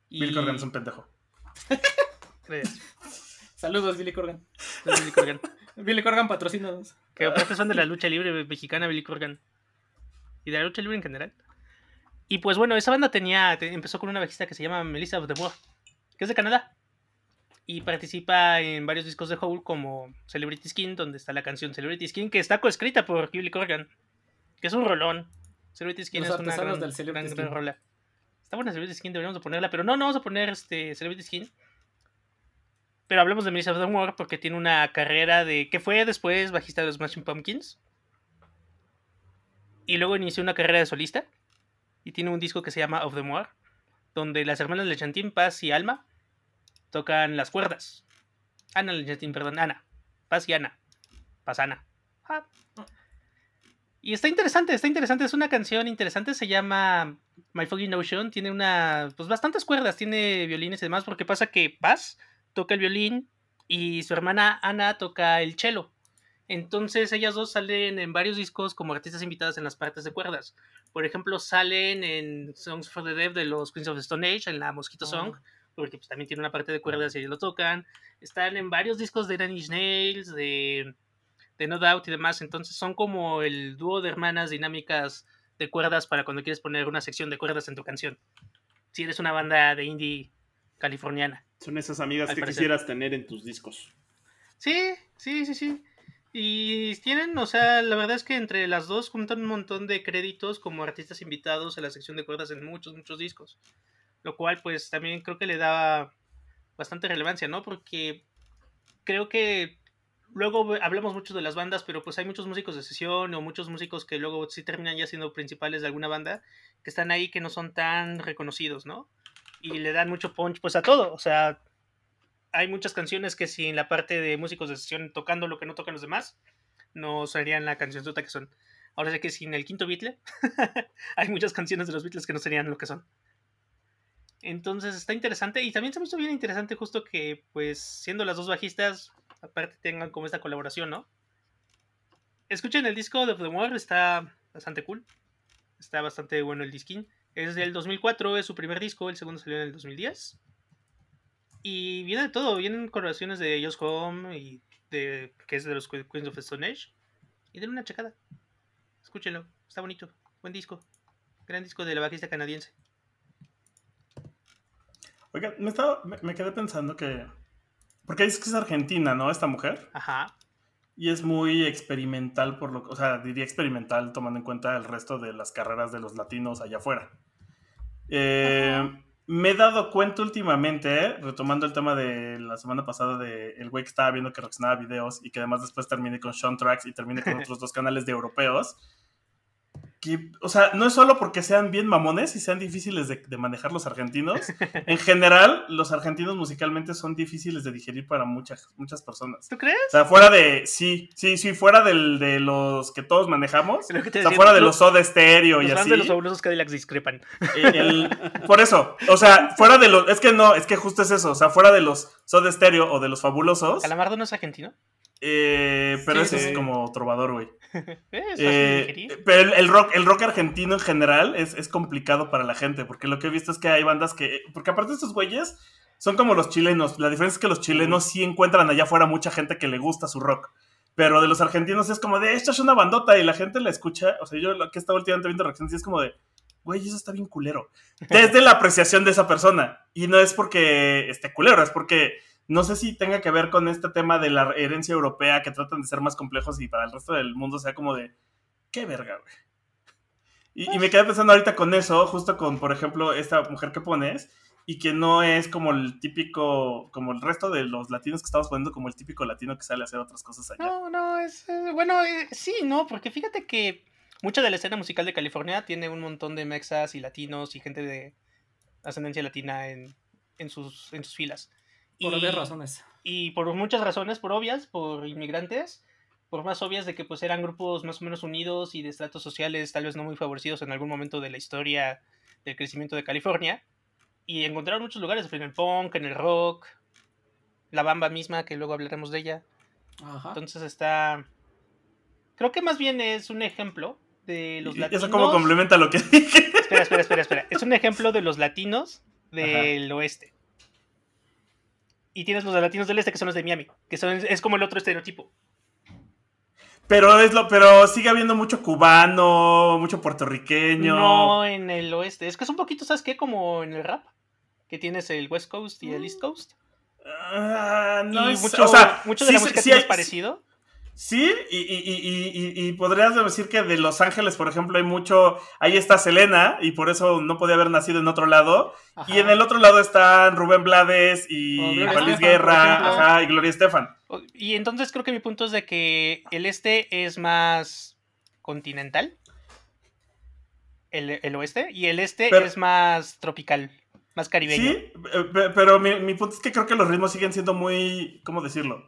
Y... Bill Corgan es un pendejo. Gracias. Saludos, Billy Corgan. Billy Corgan. Billy Corgan, patrocínanos. Que aparte son de la lucha libre mexicana, Billy Corgan. Y de la lucha libre en general. Y pues bueno, esa banda tenía. te- empezó con una bajista que se llama Melissa of the Bois, que es de Canadá. Y participa en varios discos de Hole como Celebrity Skin, donde está la canción Celebrity Skin, que está coescrita por Billy Corgan. Que es un rolón. Celebrity Skin Los es una gran, del Celebrity gran- gran Skin. rola. Está buena Celebrity Skin, deberíamos de ponerla, pero no, no vamos a poner este Celebrity Skin. Pero hablemos de Melissa of the Moor porque tiene una carrera de. que fue después bajista de los Smashing Pumpkins. Y luego inició una carrera de solista. Y tiene un disco que se llama Of the Moor. Donde las hermanas Lechantin, Paz y Alma tocan las cuerdas. Ana Lechantin, perdón, Ana. Paz y Ana. Paz Ana. Ah. Y está interesante, está interesante. Es una canción interesante. Se llama My Foggy Notion. Tiene una. Pues bastantes cuerdas. Tiene violines y demás. Porque pasa que Paz toca el violín y su hermana Ana toca el cello. Entonces ellas dos salen en varios discos como artistas invitadas en las partes de cuerdas. Por ejemplo, salen en Songs for the Deaf de los Queens of the Stone Age, en la Mosquito Song, porque pues, también tiene una parte de cuerdas y ellos lo tocan. Están en varios discos de Inch Nails, de, de No Doubt y demás. Entonces son como el dúo de hermanas dinámicas de cuerdas para cuando quieres poner una sección de cuerdas en tu canción. Si eres una banda de indie californiana. Son esas amigas que parecer. quisieras tener en tus discos. Sí, sí, sí, sí. Y tienen, o sea, la verdad es que entre las dos juntan un montón de créditos como artistas invitados a la sección de cuerdas en muchos, muchos discos. Lo cual, pues, también creo que le da bastante relevancia, ¿no? Porque creo que luego hablamos mucho de las bandas, pero pues hay muchos músicos de sesión o muchos músicos que luego sí terminan ya siendo principales de alguna banda, que están ahí que no son tan reconocidos, ¿no? Y le dan mucho punch, pues, a todo. O sea, hay muchas canciones que sin la parte de músicos de sesión tocando lo que no tocan los demás, no serían la canción que son. Ahora sé que sin el quinto Beatle, hay muchas canciones de los Beatles que no serían lo que son. Entonces está interesante y también se me hizo bien interesante justo que pues siendo las dos bajistas, aparte tengan como esta colaboración, ¿no? Escuchen el disco de The War, está bastante cool. Está bastante bueno el disquín. Es del 2004, es su primer disco, el segundo salió en el 2010. Y viene de todo, vienen colaboraciones de Just Home y de que es de los Que- Queens of Stone Age. Y denle una checada. Escúchenlo, está bonito, buen disco. Gran disco de la bajista canadiense. Oiga, me, estaba, me, me quedé pensando que Porque dice que es argentina, ¿no? Esta mujer. Ajá. Y es muy experimental, por lo o sea, diría experimental tomando en cuenta el resto de las carreras de los latinos allá afuera. Eh, me he dado cuenta últimamente, eh, retomando el tema de la semana pasada de el güey que estaba viendo que reaccionaba videos y que además después terminé con Sean Tracks y terminé con otros dos canales de europeos. Que, o sea, no es solo porque sean bien mamones y sean difíciles de, de manejar los argentinos. En general, los argentinos musicalmente son difíciles de digerir para muchas, muchas personas. ¿Tú crees? O sea, fuera de. Sí, sí, sí, fuera del, de los que todos manejamos. Que O sea, decía, fuera de lo- los Soda Stereo y Los así. de los fabulosos Cadillacs discrepan. Eh, el- por eso, o sea, fuera de los. Es que no, es que justo es eso. O sea, fuera de los Soda Stereo o de los fabulosos. ¿Calamardo no es argentino? Eh, pero Sí, ese sí. es como trovador, güey. Eh, de pero el, el rock, el rock argentino en general es, es complicado para la gente, porque lo que he visto es que hay bandas que, porque aparte estos güeyes son como los chilenos, la diferencia es que los chilenos sí encuentran allá afuera mucha gente que le gusta su rock, pero de los argentinos es como de, esto es una bandota y la gente la escucha, o sea, yo lo que he estado últimamente viendo reacciones y es como de, güey, eso está bien culero, desde la apreciación de esa persona, y no es porque esté culero, es porque no sé si tenga que ver con este tema de la herencia europea que tratan de ser más complejos y para el resto del mundo sea como de, qué verga, güey. Y, y me quedé pensando ahorita con eso, justo con, por ejemplo, esta mujer que pones, y que no es como el típico, como el resto de los latinos que estamos poniendo, como el típico latino que sale a hacer otras cosas allá. No, no, es. bueno, eh, sí, no, porque fíjate que mucha de la escena musical de California tiene un montón de mexas y latinos y gente de ascendencia latina en, en, sus, en sus filas. Por obvias razones. Y por muchas razones, por obvias, por inmigrantes, por más obvias de que pues eran grupos más o menos unidos y de estratos sociales tal vez no muy favorecidos en algún momento de la historia del crecimiento de California. Y encontraron muchos lugares, en el punk, en el rock, la bamba misma, que luego hablaremos de ella. Ajá. Entonces está... Creo que más bien es un ejemplo de los latinos... eso como complementa lo que dije. Espera, espera, espera, espera. Es un ejemplo de los latinos del oeste. Y tienes los latinos del este que son los de Miami, que son, es como el otro estereotipo. Pero es lo, pero sigue habiendo mucho cubano, mucho puertorriqueño. No en el oeste. Es que es un poquito, ¿sabes qué? Como en el rap. Que tienes el West Coast y el East Coast. Ah, no y es- mucho, o sea, mucho sí de la se- música sí tiene hay- parecido. Sí, y, y, y, y, y- y podrías decir que de Los Ángeles, por ejemplo, hay mucho. Ahí está Selena, y por eso no podía haber nacido en otro lado. Ajá. Y en el otro lado están Rubén Blades y por Guerra, ajá, y Gloria Estefan. Y entonces creo que mi punto es de que el este es más continental. El, el oeste. Y el este Pero- es más tropical. Más caribeño. Sí, eh, pe- pero mi, mi punto es que creo que los ritmos siguen siendo muy, ¿cómo decirlo?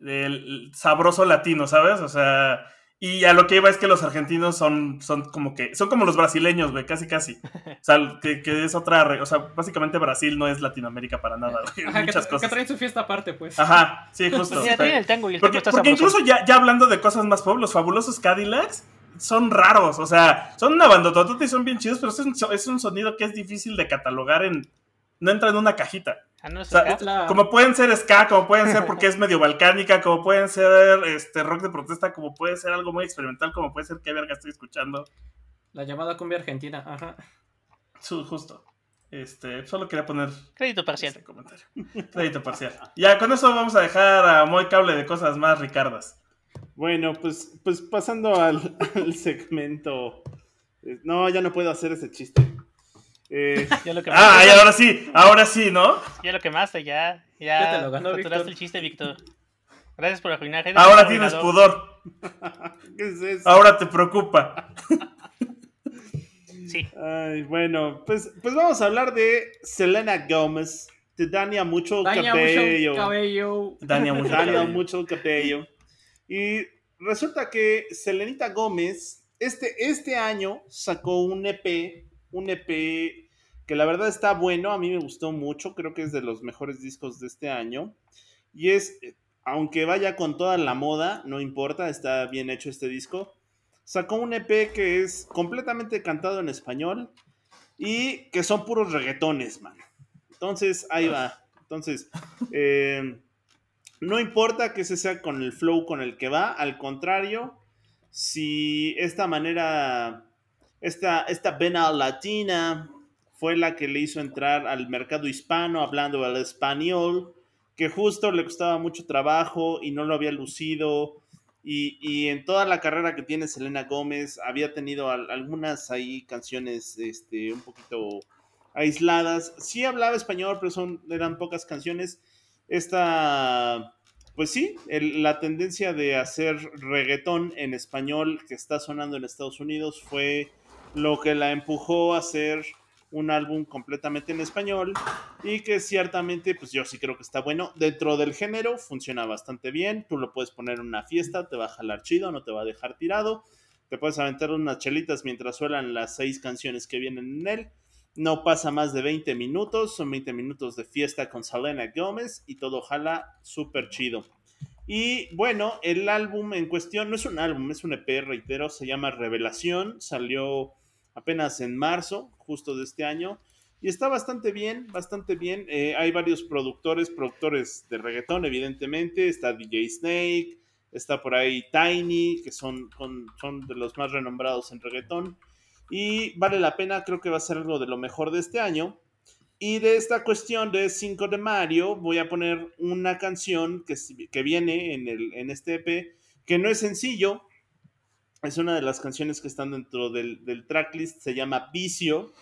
El sabroso latino, ¿sabes? O sea, y a lo que iba es que los argentinos son, son como que, son como los brasileños, güey, casi casi. O sea, que, que es otra, re- o sea, básicamente Brasil no es Latinoamérica para nada, güey, Ajá, que, muchas que cosas. traen su fiesta aparte, pues. Ajá, sí, justo. Mira, traen el tango y el tango Porque, está porque incluso ya, ya hablando de cosas más pop, los fabulosos Cadillacs son raros, o sea, son una bandototota y son bien chidos, pero es un, es un sonido que es difícil de catalogar en... No entra en una cajita. Ah, no, O sea, Como pueden ser ska, como pueden ser porque es medio balcánica, como pueden ser este rock de protesta, como puede ser algo muy experimental, como puede ser qué verga estoy escuchando. La llamada cumbia argentina. Ajá. Su- justo. Este, solo quería poner Crédito parcial. este comentario. Crédito parcial. Ya, con eso vamos a dejar a Moy Cable de cosas más ricardas. Bueno, pues, pues pasando al, al segmento. No, ya no puedo hacer ese chiste. Eh, Ya lo Ah, y ahora sí, ahora sí, ¿no? Ya lo quemaste, ya. Ya Ya, te lo ganó, Víctor. el chiste, Víctor. Gracias por arruinar. Eres Ahora tienes arruinador. pudor, ¿Qué es eso? ahora te preocupa. Sí. Ay, bueno, pues, pues vamos a hablar de Selena Gomez, de Dania Mucho Daña Cabello. mucho cabello. Dania mucho. Dania cabello. Mucho Cabello. Y resulta que Selenita Gómez este, este año sacó un EP, un EP que la verdad está bueno, a mí me gustó mucho, creo que es de los mejores discos de este año. Y es, aunque vaya con toda la moda, no importa, está bien hecho este disco. Sacó un EP que es completamente cantado en español y que son puros reggaetones, man. Entonces, ahí va. Entonces, eh, no importa que ese sea con el flow con el que va, al contrario, si esta manera, esta, esta vena latina fue la que le hizo entrar al mercado hispano hablando el español, que justo le costaba mucho trabajo y no lo había lucido. Y, y en toda la carrera que tiene Selena Gómez, había tenido al- algunas ahí canciones este, un poquito aisladas. Sí hablaba español, pero son, eran pocas canciones. Esta, pues sí, el- la tendencia de hacer reggaetón en español que está sonando en Estados Unidos fue lo que la empujó a hacer un álbum completamente en español y que ciertamente, pues yo sí creo que está bueno. Dentro del género funciona bastante bien. Tú lo puedes poner en una fiesta, te va a jalar chido, no te va a dejar tirado. Te puedes aventar unas chelitas mientras suenan las seis canciones que vienen en él. No pasa más de 20 minutos, son 20 minutos de fiesta con Selena Gómez y todo jala súper chido. Y bueno, el álbum en cuestión no es un álbum, es un EP, reitero, se llama Revelación, salió apenas en marzo, justo de este año, y está bastante bien, bastante bien. Eh, hay varios productores, productores de reggaetón, evidentemente, está DJ Snake, está por ahí Tiny, que son, con- son de los más renombrados en reggaetón, y vale la pena, creo que va a ser algo de lo mejor de este año. Y de esta cuestión de 5 de Mario, voy a poner una canción que, que viene en, el, en este EP, que no es sencillo, es una de las canciones que están dentro del, del tracklist, se llama Vicio,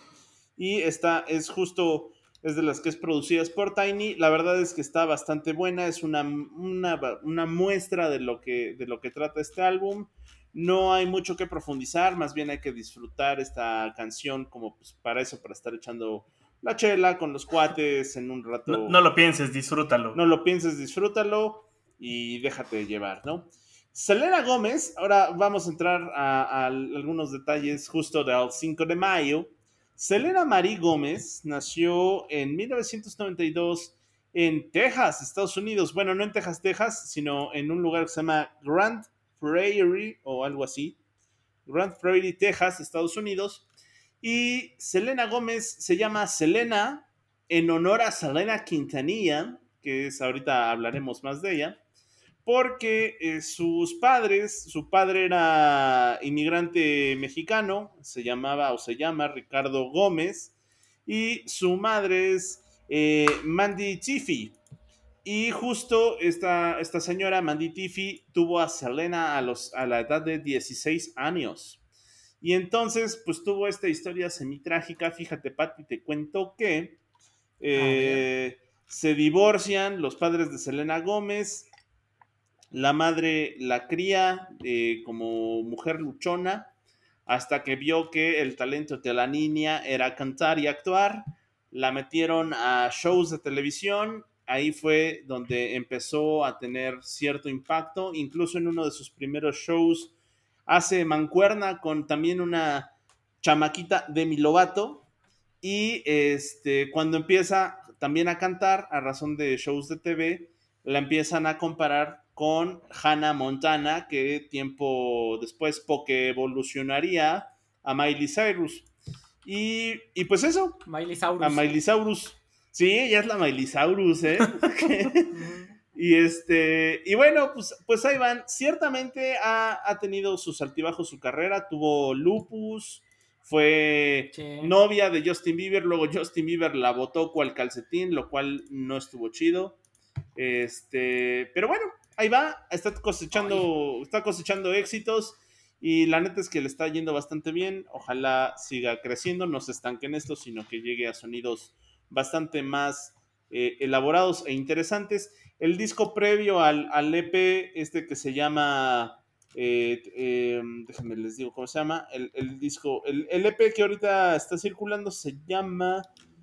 y esta es justo, es de las que es producidas por Tiny, la verdad es que está bastante buena, es una, una, una muestra de lo, que, de lo que trata este álbum, no hay mucho que profundizar, más bien hay que disfrutar esta canción como pues, para eso, para estar echando la chela con los cuates en un rato. No, no lo pienses, disfrútalo. No lo pienses, disfrútalo y déjate llevar, ¿no? Selena Gómez, ahora vamos a entrar a, algunos detalles justo del 5 de mayo. Selena Marie Gómez nació en 1992 en Texas, Estados Unidos. Bueno, no en Texas, Texas, sino en un lugar que se llama Grand Prairie o algo así. Grand Prairie, Texas, Estados Unidos. Y Selena Gómez se llama Selena en honor a Selena Quintanilla, que es ahorita hablaremos más de ella, porque eh, sus padres, su padre era inmigrante mexicano, se llamaba o se llama Ricardo Gómez, y su madre es eh, Mandy Tiffy. Y justo esta, esta señora, Mandy Tiffy, tuvo a Selena a, los, a la edad de 16 años. Y entonces, pues tuvo esta historia semi-trágica. Fíjate, Pati, te cuento que eh, se divorcian los padres de Selena Gómez. La madre la cría eh, como mujer luchona hasta que vio que el talento de la niña era cantar y actuar. La metieron a shows de televisión. Ahí fue donde empezó a tener cierto impacto. Incluso en uno de sus primeros shows hace mancuerna con también una chamaquita de mi Lovato. Y este, cuando empieza también a cantar a razón de shows de TV, la empiezan a comparar con Hannah Montana, que tiempo después porque evolucionaría a Miley Cyrus. Y, y pues eso, Miley Saurus. a Miley Cyrus. Sí, ella es la Miley Cyrus, ¿eh? y este, y bueno, pues, pues ahí van. Ciertamente ha, ha tenido sus altibajos su carrera, tuvo lupus, fue novia de Justin Bieber, luego Justin Bieber la botó cual calcetín, lo cual no estuvo chido. Este, pero bueno, ahí va, está cosechando, está cosechando éxitos y la neta es que le está yendo bastante bien. Ojalá siga creciendo, no se estanque en esto, sino que llegue a sonidos bastante más eh, elaborados e interesantes. El disco previo al, al EP, este que se llama, eh, eh, déjenme les digo cómo se llama, el, el disco, el, el EP que ahorita está circulando se llama,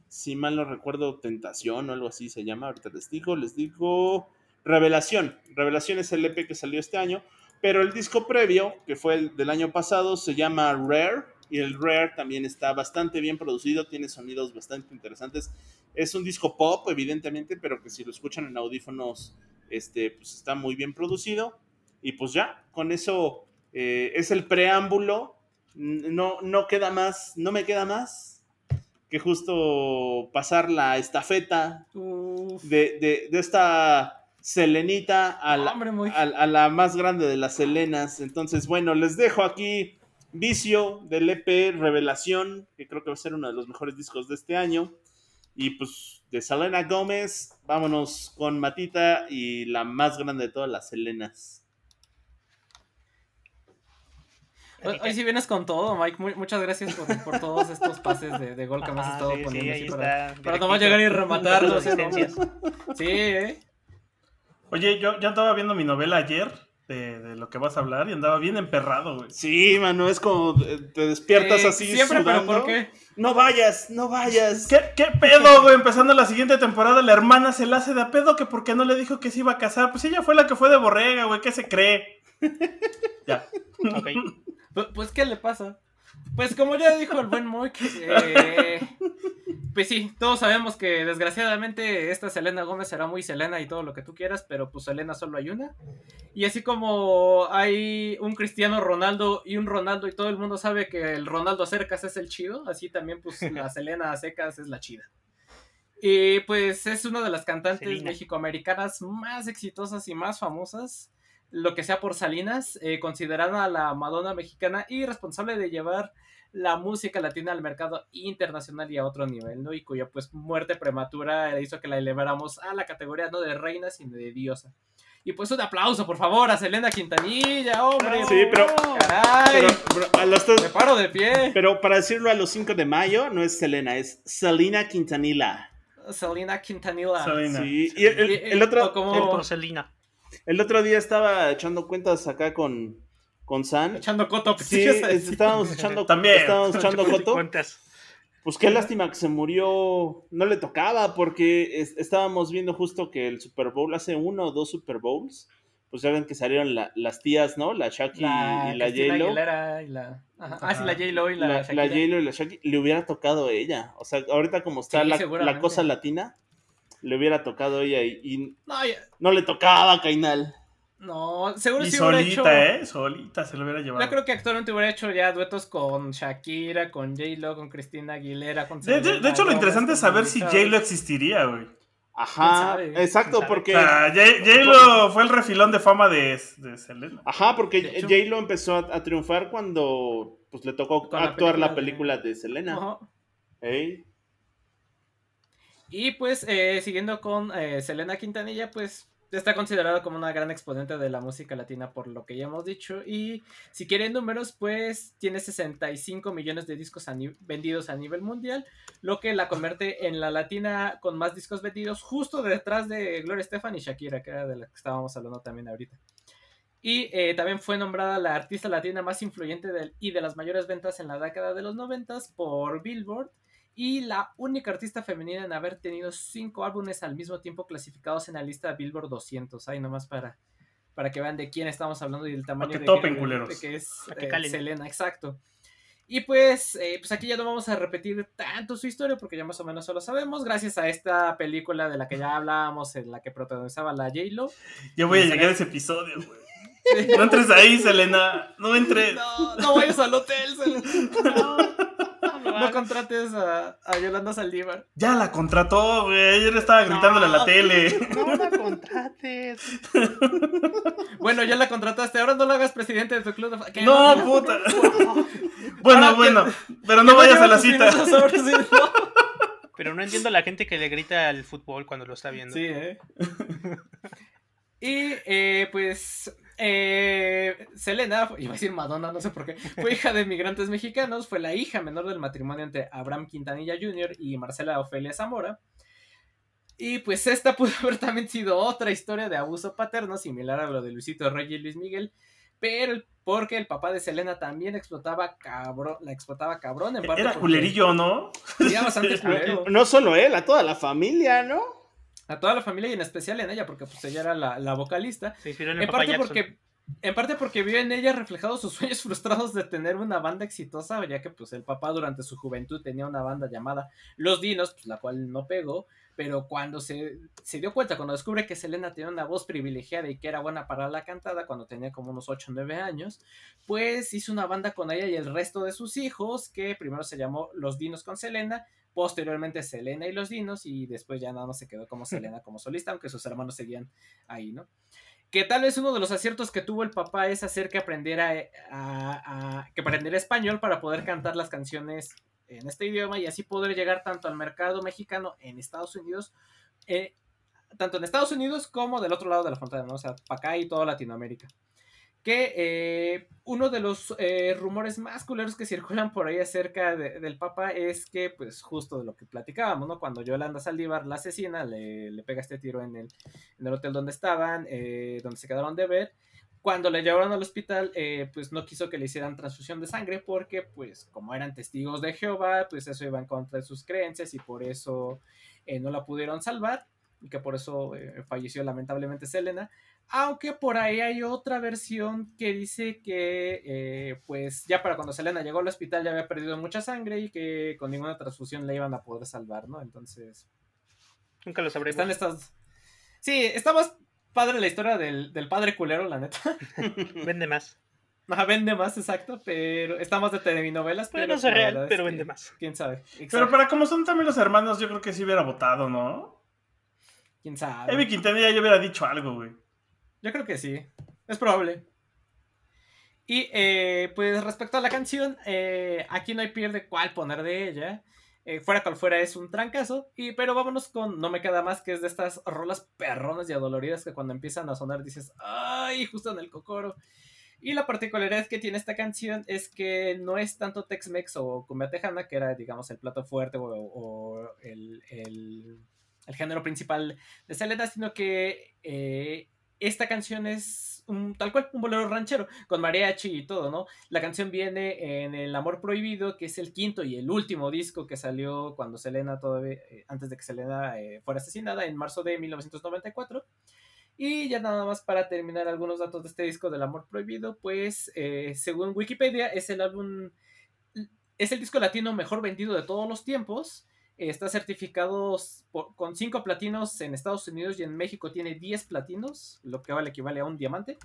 si mal no recuerdo, Tentación o algo así se llama, ahorita les digo, les digo, Revelación. Revelación es el EP que salió este año, pero el disco previo, que fue el del año pasado, se llama Rare. Y el Rare también está bastante bien producido, tiene sonidos bastante interesantes. Es un disco pop, evidentemente, pero que si lo escuchan en audífonos, este, pues está muy bien producido. Y pues ya, con eso eh, es el preámbulo. No, no queda más, no me queda más que justo pasar la estafeta de- de esta Selenita a la, Hombre, muy- a, a la más grande de las Selenas. Entonces, bueno, les dejo aquí Vicio del EP Revelación, que creo que va a ser uno de los mejores discos de este año. Y pues de Selena Gómez, vámonos con Matita y la más grande de todas las Selenas. Hoy, hoy sí vienes con todo, Mike. Mu- muchas gracias por, por todos estos pases de, de gol que me has Ah, estado sí, sí, poniendo. ahí así para, está, para nomás llegar y. Asistencias. Sí, ¿eh? Oye, yo, yo andaba viendo mi novela ayer de, de lo que vas a hablar y andaba bien emperrado, güey. Sí, mano, es como te despiertas Eh, así. Siempre, pero sudando. ¿por qué? No vayas, no vayas. ¿Qué, ¿Qué pedo, güey? Empezando la siguiente temporada, la hermana se la hace de a pedo que porque no le dijo que se iba a casar. Pues ella fue la que fue de borrega, güey. ¿Qué se cree? ya. Ok. Pues, pues, ¿qué le pasa? Pues como ya dijo el buen Moik, eh, pues sí, todos sabemos que desgraciadamente esta Selena Gómez será muy Selena y todo lo que tú quieras, pero pues Selena solo hay una. Y así como hay un Cristiano Ronaldo y un Ronaldo y todo el mundo sabe que el Ronaldo a secas es el chido, así también pues la Selena a secas es la chida. Y pues es una de las cantantes mexicoamericanas más exitosas y más famosas lo que sea por Salinas, eh, considerada la Madonna mexicana y responsable de llevar la música latina al mercado internacional y a otro nivel, ¿no? Y cuya pues muerte prematura hizo que la eleváramos a la categoría no de reina, sino de diosa. Y pues un aplauso, por favor, a Selena Quintanilla, hombre. Sí, pero- Caray, Pero, pero a los tres- me paro de pie. pero para decirlo a los 5 de mayo, no es Selena, es Selena Quintanilla. Selena Quintanilla. Selena. Sí, y el, otro, como- el- Porcelina. El otro día estaba echando cuentas acá con, con San. Echando coto, pues, Sí, estábamos echando, También. estábamos echando coto. Pues qué lástima que se murió, no le tocaba, porque es- estábamos viendo justo que el Super Bowl hace uno o dos Super Bowls, pues ya ven que salieron la- las tías, ¿no? La Shaki La y la J-Lo. Y la... Ajá. Ah, sí, la J-Lo y la, La, la. J-Lo y la Shaki, le hubiera tocado a ella. O sea, ahorita como está Sí, la, seguramente. la cosa latina, le hubiera tocado a ella y, y No, ya- no le tocaba a Cainal. no, seguro Y sí hubiera solita, hecho... ¿eh? Solita se lo hubiera llevado. Yo creo que actualmente hubiera hecho ya duetos con Shakira, con J-Lo, con Cristina Aguilera, con De, de- hecho, lo interesante es saber si J-Lo existiría, güey. Ajá, sabe? exacto, porque... O sea, J-Lo fue el refilón de fama de, de Selena. Ajá, porque. J-Lo empezó a, a triunfar cuando pues le tocó Con actuar la película película de Selena. Ajá. Y pues, eh, siguiendo con eh, Selena Quintanilla, pues está considerada como una gran exponente de la música latina por lo que ya hemos dicho. Y si quieren números, pues tiene 65 millones de discos vendidos a nivel mundial, lo que la convierte en la latina con más discos vendidos, justo detrás de Gloria Estefan y Shakira, que era de la que estábamos hablando también ahorita. Y eh, también fue nombrada la artista latina más influyente del- y de las mayores ventas en la década de los 90 por Billboard y la única artista femenina en haber tenido cinco álbumes al mismo tiempo clasificados en la lista Billboard 200. Ahí nomás para, para que vean de quién estamos hablando y del tamaño que de topen, de- de que es que eh. Selena, exacto. Y pues, eh, pues aquí ya no vamos a repetir tanto su historia porque ya más o menos solo sabemos, gracias a esta película de la que ya hablábamos, en la que protagonizaba la J-Lo. Yo voy a llegar a ese episodio, güey. No entres ahí, Selena. No entres. No, no vayas al hotel, Selena. No, no contrates a, a Yolanda Saldívar. Ya la contrató, güey. Ayer estaba gritándole a la tele. No la contrates. Bueno, ya la contrataste, ahora no la hagas presidente de tu club. No, puta. Bueno, Ahora, bueno. Pero no vayas a la cita. Pero no entiendo a la gente que le grita al fútbol cuando lo está viendo. Sí, ¿eh? y eh, pues eh, Selena, iba a decir Madonna, no sé por qué, fue hija de migrantes mexicanos, fue la hija menor del matrimonio entre Abraham Quintanilla Jr. y Marcela Ofelia Zamora. Y pues esta pudo haber también sido otra historia de abuso paterno, similar a lo de Luisito Rey y Luis Miguel, pero porque el papá de Selena también explotaba cabrón, la explotaba cabrón en parte Era porque- culerillo, ¿no? Era bastante culero. No solo él, a toda la familia, ¿no? A toda la familia y en especial en ella, porque pues ella era la, la vocalista. Se inspiró en el En parte Jackson. porque. En parte porque vio en ella reflejados sus sueños frustrados de tener una banda exitosa, ya que pues el papá durante su juventud tenía una banda llamada Los Dinos, pues la cual no pegó, pero cuando se, se dio cuenta, cuando descubre que Selena tenía una voz privilegiada y que era buena para la cantada, cuando tenía como unos 8 o 9 años, pues hizo una banda con ella y el resto de sus hijos, que primero se llamó Los Dinos con Selena, posteriormente Selena y Los Dinos, y después ya nada más se quedó como Selena como solista, aunque sus hermanos seguían ahí, ¿no? que tal vez uno de los aciertos que tuvo el papá es hacer que aprendiera, a, a- que aprendiera español para poder cantar las canciones en este idioma y así poder llegar tanto al mercado mexicano en Estados Unidos, eh, tanto en Estados Unidos como del otro lado de la frontera, ¿no? O sea, para acá y toda Latinoamérica. Que eh, uno de los eh, rumores más culeros que circulan por ahí acerca de- del Papa es que, pues, justo de lo que platicábamos, ¿no? Cuando Yolanda Saldívar la asesina, le, le pega este tiro en el, en el hotel donde estaban, eh, donde se quedaron de ver. Cuando le llevaron al hospital, eh, pues no quiso que le hicieran transfusión de sangre porque, pues, como eran testigos de Jehová, pues eso iba en contra de sus creencias y por eso eh, no la pudieron salvar y que por eso falleció lamentablemente Selena. Aunque por ahí hay otra versión que dice que, eh, pues ya para cuando Selena llegó al hospital ya había perdido mucha sangre y que con ninguna transfusión la iban a poder salvar, ¿no? Entonces, Nunca lo sabremos. están estas... Sí, está más padre la historia del, del padre culero, la neta. Vende más. Ajá, vende más, exacto, pero está más de telenovelas. Pero no la real, es pero que, vende más. ¿Quién sabe? Pero para como son también los hermanos, yo creo que sí hubiera votado, ¿no? ¿Quién sabe? Evi Quintanilla ya hubiera dicho algo, güey. Yo creo que sí. Es probable. Y eh, pues respecto a la canción, eh, aquí no hay pierde cuál poner de ella. Eh, fuera cual fuera es un trancazo. Y, pero vámonos con No me queda más, que es de estas rolas perronas y adoloridas que cuando empiezan a sonar dices, ¡ay! Justo en el cocoro. Y la particularidad que tiene esta canción es que no es tanto Tex-Mex o cumbia tejana, que era, digamos, el plato fuerte o, o el, el- el género principal de Selena, sino que eh, esta canción es un, tal cual un bolero ranchero, con mariachi y todo, ¿no? La canción viene en El Amor Prohibido, que es el quinto y el último disco que salió cuando Selena todavía, eh, antes de que Selena eh, fuera asesinada, en marzo de 1994. Y ya nada más para terminar algunos datos de este disco del Amor Prohibido, pues eh, según Wikipedia es el álbum, es el disco latino mejor vendido de todos los tiempos. Está certificado con 5 platinos en Estados Unidos y en México tiene 10 platinos, lo que vale equivale a un diamante.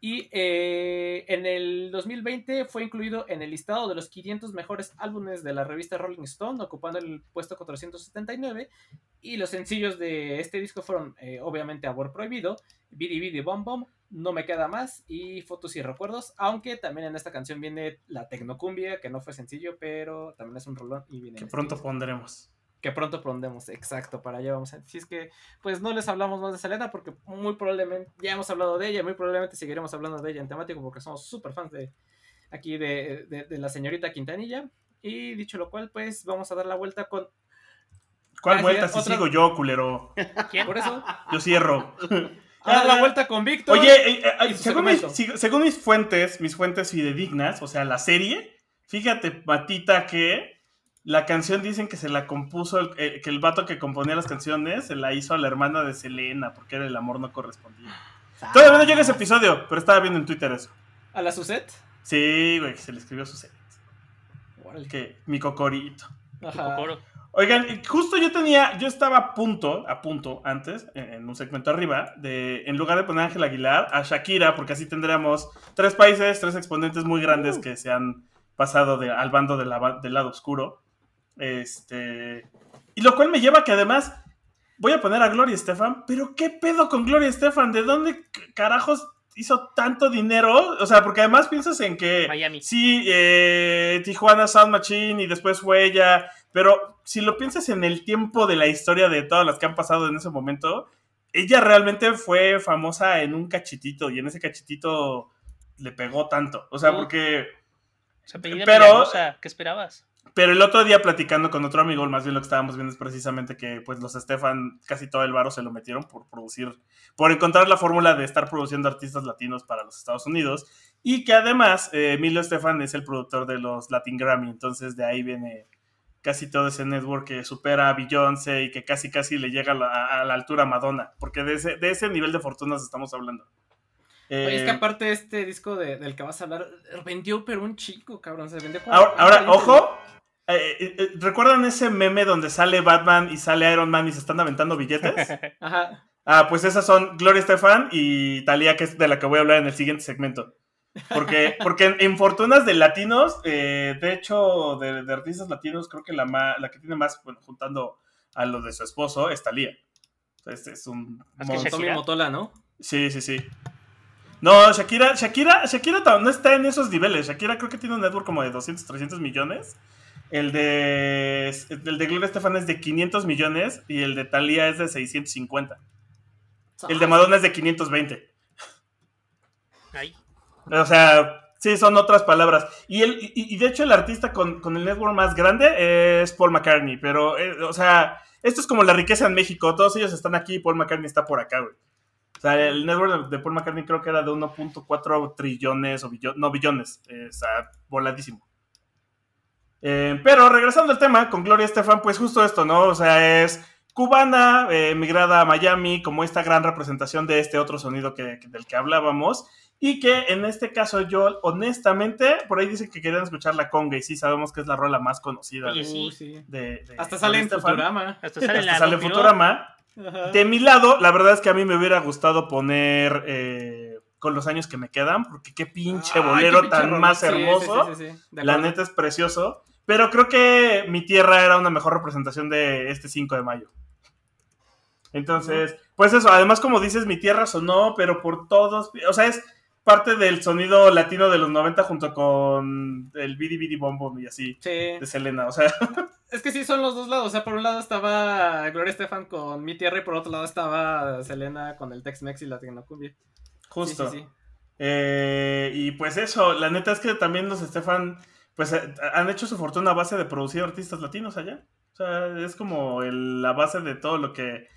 Y eh, en el 2020 fue incluido en el listado de los 500 mejores álbumes de la revista Rolling Stone, ocupando el puesto 479. Y los sencillos de este disco fueron, eh, obviamente, Amor Prohibido, Bidi Bidi Bom Bom, No Me Queda Más y Fotos y Recuerdos. Aunque también en esta canción viene la Tecnocumbia, que no fue sencillo, pero también es un rolón y viene Que este pronto disco. pondremos. Que pronto pondremos, exacto, para allá vamos a... Si es que, pues no les hablamos más de Selena porque muy probablemente, ya hemos hablado de ella, muy probablemente seguiremos hablando de ella en temático porque somos súper fans de aquí de, de- de la señorita Quintanilla. Y dicho lo cual, pues vamos a dar la vuelta con... ¿Cuál Ah, vuelta si otra- sigo yo, culero? ¿Quién? Por eso, Yo cierro. a dar la vuelta con Víctor. Oye, eh, eh, según, mis, segmento. si- según mis fuentes, mis fuentes fidedignas, o sea, la serie, fíjate, Matita, que la canción dicen que se la compuso, el- eh, que el vato que componía las canciones se la hizo a la hermana de Selena, porque era el amor no correspondido. Todavía no llega ese episodio, pero estaba viendo en Twitter eso. A la Suset. Sí, güey, que se le escribió a su set. Órale. Que mi cocorito. Ajá. Oigan, justo yo tenía, yo estaba a punto, a punto antes, en, un segmento arriba, de en lugar de poner a Ángel Aguilar, a Shakira, porque así tendríamos tres países, tres exponentes muy grandes que se han pasado de- al bando de la ba- del lado oscuro. Este. Y lo cual me lleva a que además voy a poner a Gloria Estefan, pero ¿qué pedo con Gloria Estefan? ¿De dónde carajos hizo tanto dinero? O sea, porque además piensas en que. Miami. Sí, eh, Tijuana Sound Machine y después fue ella. Pero si lo piensas en el tiempo de la historia de todas las que han pasado en ese momento, ella realmente fue famosa en un cachitito y en ese cachitito le pegó tanto. O sea, porque. Se Pero- Milagrosa, ¿Qué esperabas? Pero el otro día platicando con otro amigo, más bien lo que estábamos viendo es precisamente que pues los Stefan casi todo el varo se lo metieron por producir, por encontrar la fórmula de estar produciendo artistas latinos para los Estados Unidos y que además eh, Emilio Estefan es el productor de los Latin Grammy, entonces de ahí viene casi todo ese network que supera a Beyoncé y que casi casi le llega a la, a la altura a Madonna, porque de ese, de ese nivel de fortunas estamos hablando. Oye, es que Eh, aparte este disco de- del que vas a hablar, vendió pero un chico, cabrón. Se vendió como... Ahora, ahora, ojo. eh, eh, ¿Recuerdan ese meme donde sale Batman y sale Iron Man y se están aventando billetes? Ajá. Ah, pues esas son Gloria Estefan y Talía, que es de la que voy a hablar en el siguiente segmento. Porque, porque en, fortunas de latinos, eh, de hecho, de, de artistas latinos, creo que la, ma- la que tiene más, bueno, juntando a lo de su esposo, es Talía. Este es un Más que Shakira. Motola, ¿no? Sí, sí, sí. No, Shakira, Shakira, Shakira no está en esos niveles. Shakira creo que tiene un network como de 200, 300 millones. El de, el de Gloria Estefan es de 500 millones y el de Thalía es de 650. El de Madonna es de 520. Ay. O sea, sí, son otras palabras. Y, el, y, de hecho el artista con, con el network más grande es Paul McCartney. Pero, eh, o sea, esto es como la riqueza en México. Todos ellos están aquí y Paul McCartney está por acá, güey. O sea, el network de Paul McCartney creo que era de 1.4 trillones o billones, no billones. eh, o sea, voladísimo. Eh, pero regresando al tema con Gloria Estefan, pues justo esto, ¿no? O sea, es cubana, eh, emigrada a Miami, como esta gran representación de este otro sonido que- del que hablábamos. Y que en este caso yo, honestamente, por ahí dicen que querían escuchar la conga y sí sabemos que es la rola más conocida Oye, de, sí. Uh, sí. de- de Hasta sale en Estefan. Futurama. Hasta sale Hasta Piro. Futurama. Ajá. De mi lado, la verdad es que a mí me hubiera gustado poner eh, con los años que me quedan, porque qué pinche bolero qué pinche tan más Sí, sí, hermoso. sí, sí, sí. La neta es precioso. Pero creo que mi tierra era una mejor representación de este 5 de mayo. Entonces, pues eso, además como dices, mi tierra sonó, pero por todos, o sea, es parte del sonido latino de los 90 junto con el Bidi Bidi Bom Bom y así, Sí. de Selena, o sea, Es que sí, son los dos lados. O sea, por un lado estaba Gloria Estefan con Mi Tierra y por otro lado estaba Selena con el Tex-Mex y la Tecnocumbia. justo. Sí, sí, sí. Eh, y pues eso, la neta es que también los Estefan, pues eh, han hecho su fortuna a base de producir artistas latinos allá. O sea, es como el- la base de todo lo que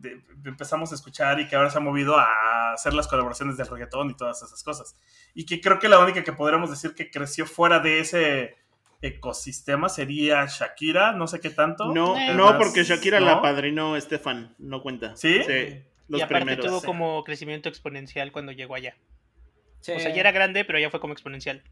de- empezamos a escuchar y que ahora se ha movido a hacer las colaboraciones del reggaetón y todas esas cosas. Y que creo que la única que podríamos decir que creció fuera de ese ecosistema sería Shakira, no sé qué tanto. No, Eh, no, porque Shakira ¿no? la padrinó Estefan, no cuenta. ¿Sí? los y aparte primeros. tuvo sí. como crecimiento exponencial cuando llegó allá. Sí. O sea, ya era grande, pero ya fue como exponencial.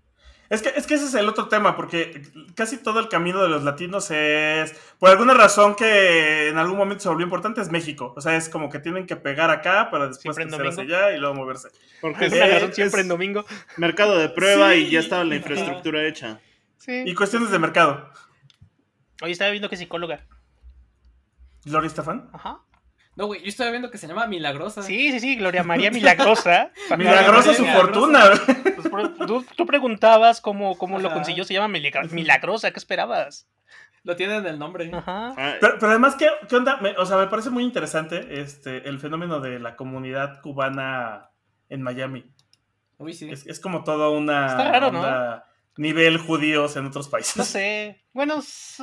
Es que, es que ese es el otro tema, porque casi todo el camino de los latinos es, por alguna razón que en algún momento se volvió importante, es México. O sea, es como que tienen que pegar acá para después hacia allá y luego moverse. Porque Es es, una razón es siempre en domingo. mercado de prueba Sí. y ya estaba la infraestructura hecha. Sí. Y cuestiones de mercado. Hoy estaba viendo que es psicóloga. Gloria Estefan. Ajá. No, güey, yo estaba viendo que se llama Milagrosa. Sí, sí, sí, Gloria María Milagrosa. Milagrosa su Milagrosa. fortuna. Pues, tú, tú preguntabas cómo, cómo lo consiguió, se llama Milagra- Milagrosa, ¿qué esperabas? Lo tienen el nombre. Ajá. Ah, Pero, pero además, ¿qué, qué onda? Me- o sea, me parece muy interesante este, el fenómeno de la comunidad cubana en Miami. Uy, sí. Es, es como toda una Está raro, ¿no? nivel judíos en otros países. No sé. Bueno, s-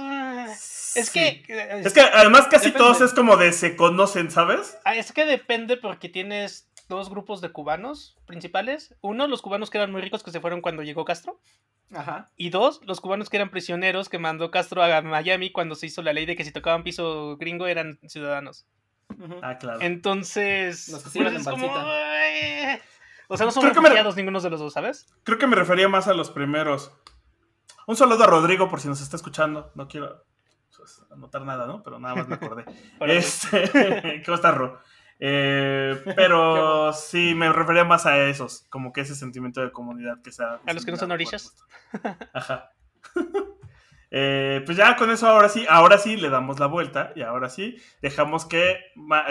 es que. eh, Es que además casi Depende. todos es como de se conocen, ¿sabes? Ah, Es que depende porque tienes dos grupos de cubanos principales. Uno, los cubanos que eran muy ricos que se fueron cuando llegó Castro. Ajá. Y dos, los cubanos que eran prisioneros que mandó Castro a Miami cuando se hizo la ley de que si tocaban piso gringo eran ciudadanos. Ah, claro. Entonces. Los que se iban pues, en como, O sea, no son Creo me- refugiados ninguno de los dos, ¿sabes? Creo que me refería más a los primeros. Un saludo a Rodrigo por si nos está escuchando. No quiero pues, anotar nada, ¿no? Pero nada más me acordé. Este, ¿Cómo estás, Ro? Eh, pero sí, me refería más a esos, como que ese sentimiento de comunidad que sea. A los que no son orillas. Ajá. Eh, pues ya con eso ahora sí, ahora sí le damos la vuelta y ahora sí dejamos que,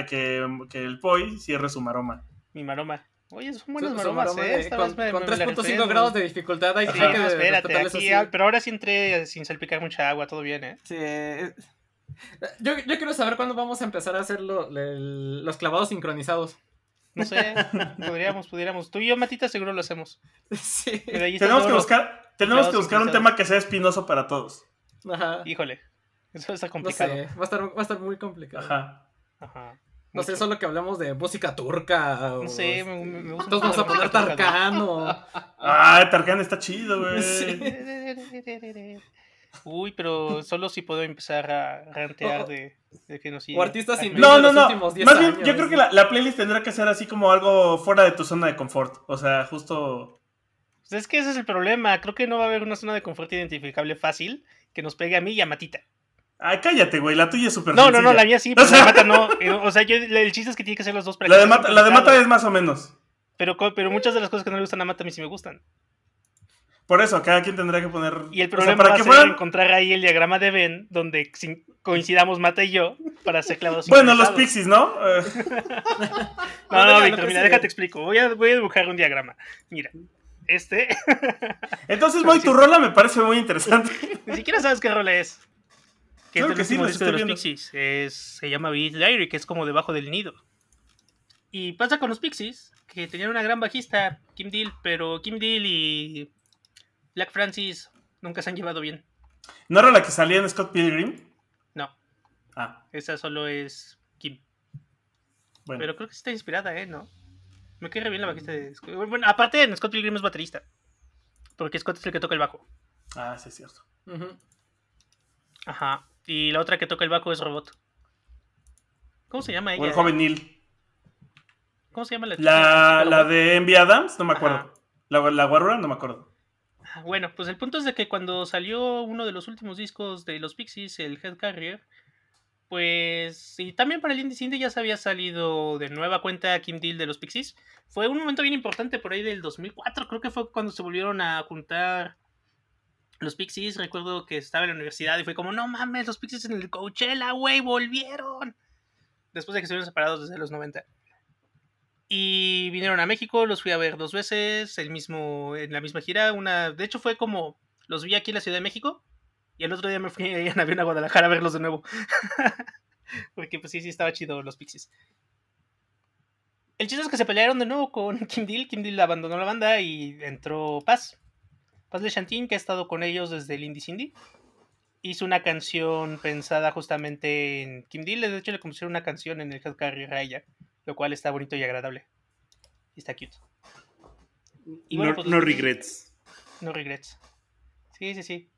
que, que el Poi cierre su maroma. Mi maroma. Oye, son buenas maromas, maroma ¿eh? Esta con vez me- con me- me la 3.5 rifé, grados ¿no? de dificultad. Hay, Sí, que no, espérate, respetarles aquí, así. pero ahora sí entré sin salpicar mucha agua, todo bien, ¿eh? Sí, eh, Yo, yo quiero saber cuándo vamos a empezar a hacer lo- el- los clavados sincronizados. No sé, podríamos, pudiéramos. Tú y yo, Matita, seguro lo hacemos. Sí. Tenemos que buscar, tenemos que buscar un tema que sea espinoso para todos. Ajá. Híjole, eso está No complicado. sé, va a estar, va a estar muy complicado. Ajá. Ajá. No sé, solo que hablamos de música turca. O... No sé, me, gusta Todos vamos a poner Tarkan o... Ah, Tarkan está chido, güey. Sí. Uy, pero solo si puedo empezar a rantear de, de genocidio. O artistas hindúes. No, no, los no. últimos 10 Más bien, años. yo creo que la, la playlist tendrá que ser así como algo fuera de tu zona de confort. O sea, justo. Pues es que ese es el problema. Creo que no va a haber una zona de confort identificable fácil que nos pegue a mí y a Matita. Ay, cállate, güey. La tuya es súper No, no, no, la mía sí, pero la de Mata no. Eh, O sea, yo, el chiste es que tiene que ser los dos para La de, mata, la de Mata es más o menos. Pero, pero muchas de las cosas que no le gustan a Mata a mí sí me gustan. Por eso, cada quien tendrá que poner. Y el o sea, problema para va a que ser fueran. encontrar ahí el diagrama de Ben donde coincidamos Mata y yo para hacer clavados Bueno, los pixies, ¿no? Eh, No, no, Víctor, mira, sigue. déjate explico. Voy a, voy a dibujar un diagrama. Mira, Este. Entonces, Moy, tu rola me parece muy interesante. Ni siquiera sabes qué rola es. Que Claro es que el sí, último disco de los. Pixies. Es, se llama Beat Diary, que es como debajo del nido. Y pasa con los Pixies, que tenían una gran bajista, Kim Deal, pero Kim Deal y Black Francis nunca se han llevado bien. ¿No era la que salía en Scott Pilgrim? No, Ah, esa solo es Kim. bueno. Pero creo que sí está inspirada, ¿eh? ¿No? Me cae re bien la bajista de Scott. Bueno, aparte en Scott Pilgrim es baterista. Porque Scott es el que toca el bajo. Ah, sí, es cierto. Ajá. Y la otra que toca el bajo es Robot. ¿Cómo se llama O ella? el joven Neil. ¿Cómo se llama la La, la de Envy Adams, no me acuerdo. Ajá. La, la no me acuerdo. Ah, Bueno, pues el punto es de que cuando salió uno de los últimos discos de los Pixies, el Head Carrier, pues. Y también para el Indie Cindy ya se había salido de nueva cuenta Kim Deal de los Pixies. Fue un momento bien importante por ahí del 2004, creo que fue cuando se volvieron a juntar los Pixies. Recuerdo que estaba en la universidad y fue como, no mames, los Pixies en el Coachella, güey, volvieron. Después de que estuvieron separados desde los 90. Y vinieron a México, los fui a ver dos veces, el mismo, en la misma gira. Una, de hecho, fue como los vi aquí en la Ciudad de México. Y el otro día me fui en avión a Guadalajara a verlos de nuevo. Porque pues sí, sí estaba chido los Pixies. El chiste es que se pelearon de nuevo con Kim Deal. Kim Deal abandonó la banda y entró Paz. Paz de Chantín, que ha estado con ellos desde el Indie Cindy. Hizo una canción pensada justamente en Kim Deal. De hecho, le compusieron una canción en el Head Carrier a ella. Lo cual está bonito y agradable. Y está cute. Y bueno, no, pues, no regrets. No regrets. Sí, sí, sí.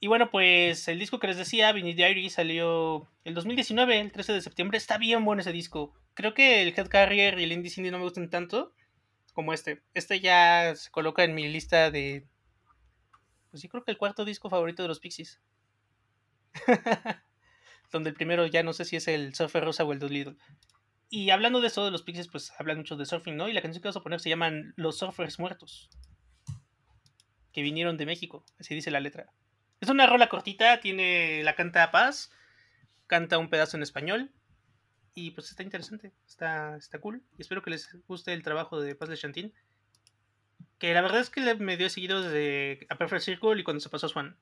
Y bueno, pues el disco que les decía, Vinny Diary, salió el 2019, el 13 de septiembre. Está bien bueno ese disco. Creo que el Head Carrier y el Indie Cindy no me gustan tanto como este. Este ya se coloca en mi lista de. Pues sí, creo que el cuarto disco favorito de los Pixies. Donde el primero ya no sé si es el Surfer Rosa o el Doolittle. Y hablando de eso de los Pixies, pues hablan mucho de surfing, ¿no? Y la canción que vamos a poner se llaman Los Surfers Muertos que vinieron de México, así dice la letra. Es una rola cortita, tiene la canta Paz, canta un pedazo en español y pues está interesante, está, está cool y espero que les guste el trabajo de Paz de Chantín. Que la verdad es que le- me dio seguido desde A Perfect Circle y cuando se pasó a Swan.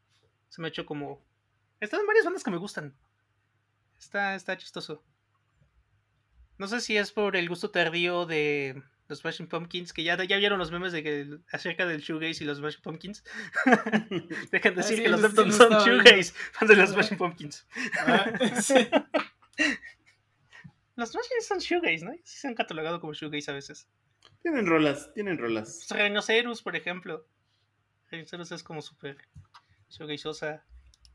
Se me ha hecho como... Están en varias bandas que me gustan. Está, está chistoso. No sé si es por el gusto tardío de los Smashing Pumpkins, que ya, ya vieron los memes de que acerca del shoegaze y los Smashing Pumpkins. Dejan de Ah, decir sí, que los sí, Deftones sí, son estaba viendo. shoegaze, fans de los Smashing Pumpkins. Ah, sí. Los Smashing son shoegaze, ¿no? Sí se han catalogado como shoegaze a veces. Tienen rolas, tienen rolas. Pues, Rhinoceros, por ejemplo. Rhinoceros es como súper shoegazeosa.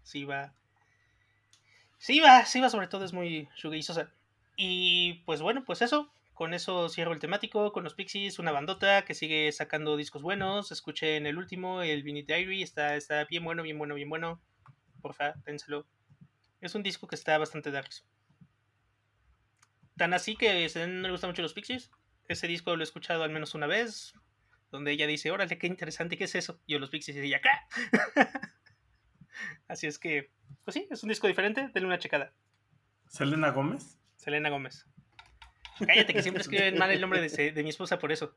Siva. Siva, Siva sobre todo es muy shoegazeosa. Y pues bueno, pues eso. Con eso cierro el temático. Con los Pixies, una bandota que sigue sacando discos buenos. Escuché en el último, el Vinny Diary. Está, está bien bueno, bien bueno, bien bueno. Porfa, dénselo. Es un disco que está bastante darks. Tan así que Selena no le gustan mucho los Pixies. Ese disco lo he escuchado al menos una vez. Donde ella dice, órale, qué interesante, ¿qué es eso? Y yo los Pixies y ella, ¿qué? así es que, pues sí, es un disco diferente. Denle una checada. Selena Gómez. Selena Gómez. Cállate, que siempre escriben mal el nombre de, mi esposa por eso.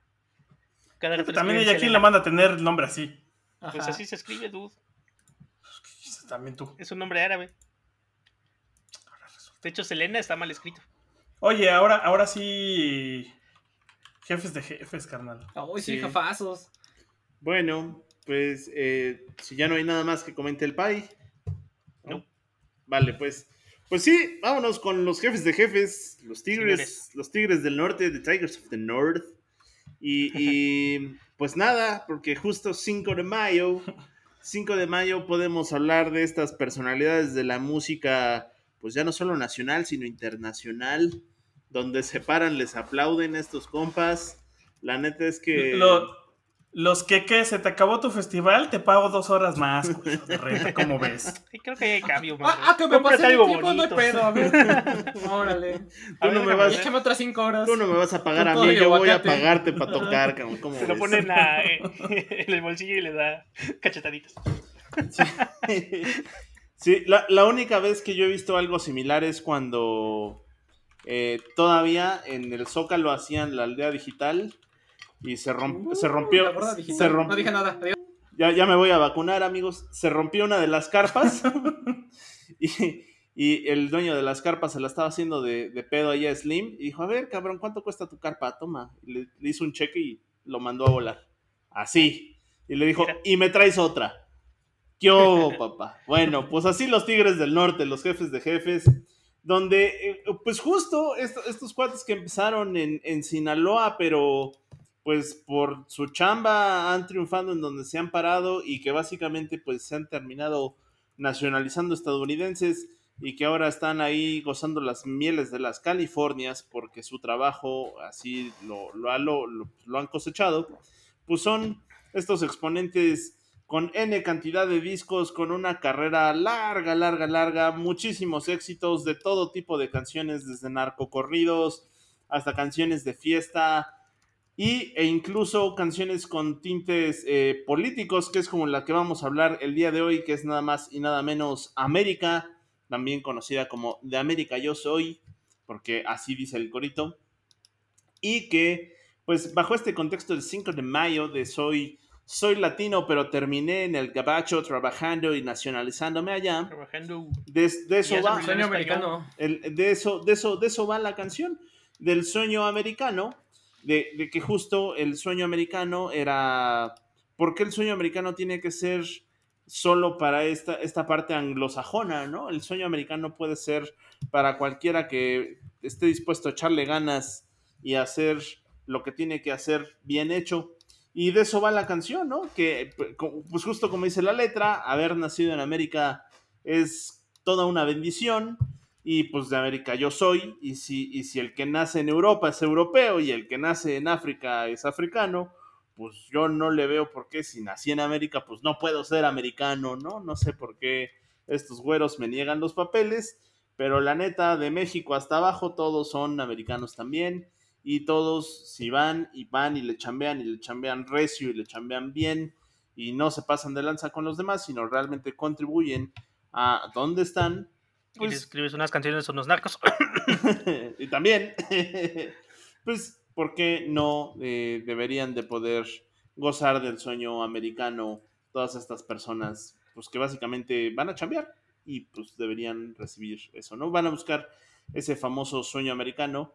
Cada le También ella, ¿quién la manda a tener el nombre así? Pues Ajá. así se escribe, dude. También tú. Es un nombre árabe. De hecho, Selena está mal escrito. Oye, ahora, ahora sí. Jefes de jefes, carnal. Ay, sí, Sí. jefazos. Bueno, pues eh, si ya no hay nada más que comente el Pai. No. Vale, pues. Pues sí, vámonos con los jefes de jefes, los tigres, Señores. los tigres del norte, the Tigers of the North. Y, y, pues nada, porque justo 5 de mayo, 5 de mayo podemos hablar de estas personalidades de la música, pues ya no solo nacional, sino internacional, donde se paran, les aplauden estos compas. La neta es que... Lo- los que, ¿qué? ¿Se te acabó tu festival? Te pago dos horas más, güey, de renta, ¿cómo ves? Sí, creo que hay cambio, Ah, man. ah, que me pasé el algo tiempo, no hay bonito. pedo, a ver. Órale. Tú no me vas-. Échame otras cinco horas. Tú no me vas a pagar a mí, yo voy a pagarte para tocar, cabrón. ¿Cómo Se lo ves? ponen a- eh, en el bolsillo y le da cachetaditas. Sí, la, la única vez que yo he visto algo similar es cuando eh, todavía en el Zócalo hacían la aldea digital y se, romp- Uh, se rompió. Se romp- No dije nada. Adiós. ya, ya me voy a vacunar, amigos. Se rompió una de las carpas y, y el dueño de las carpas se la estaba haciendo de, de pedo ahí a Slim y dijo, a ver, cabrón, ¿cuánto cuesta tu carpa? Toma. Le, le hizo un cheque y lo mandó a volar. Así. Y le dijo, y me traes otra. ¿Qué hubo, papá? Bueno, pues así los Tigres del Norte, los jefes de jefes, donde, eh, pues justo esto- estos cuates que empezaron en, en Sinaloa, pero pues por su chamba han triunfado en donde se han parado y que básicamente pues se han terminado nacionalizando estadounidenses y que ahora están ahí gozando las mieles de las Californias porque su trabajo así lo, lo- lo- lo han cosechado, pues son estos exponentes con N cantidad de discos, con una carrera larga, larga, larga, muchísimos éxitos de todo tipo de canciones, desde narcocorridos hasta canciones de fiesta, y, e incluso canciones con tintes eh, políticos, que es como la que vamos a hablar el día de hoy, que es nada más y nada menos América, también conocida como De América Yo Soy, porque así dice el corito, y que, pues bajo este contexto del 5 de mayo de Soy, soy latino, pero terminé en el gabacho trabajando y nacionalizándome allá, Trabajando. de, de eso va... Sueño americano. El- de, eso, de, eso, de eso va la canción, del sueño americano, de, de que justo el sueño americano era... ¿Por qué el sueño americano tiene que ser solo para esta, esta parte anglosajona, ¿no? El sueño americano puede ser para cualquiera que esté dispuesto a echarle ganas y hacer lo que tiene que hacer bien hecho. Y de eso va la canción, ¿no? Que, pues justo como dice la letra, haber nacido en América es toda una bendición y pues de América yo soy, y si, y si el que nace en Europa es europeo y el que nace en África es africano, pues yo no le veo por qué si nací en América, pues no puedo ser americano, ¿no? No sé por qué estos güeros me niegan los papeles, pero la neta, de México hasta abajo, todos son americanos también, y todos si van y van y le chambean y le chambean recio y le chambean bien, y no se pasan de lanza con los demás, sino realmente contribuyen a dónde están, Y le escribes unas canciones a unos narcos. y también, pues, ¿por qué no eh, deberían de poder gozar del sueño americano todas estas personas, pues que básicamente van a chambear y pues deberían recibir eso, ¿no? Van a buscar ese famoso sueño americano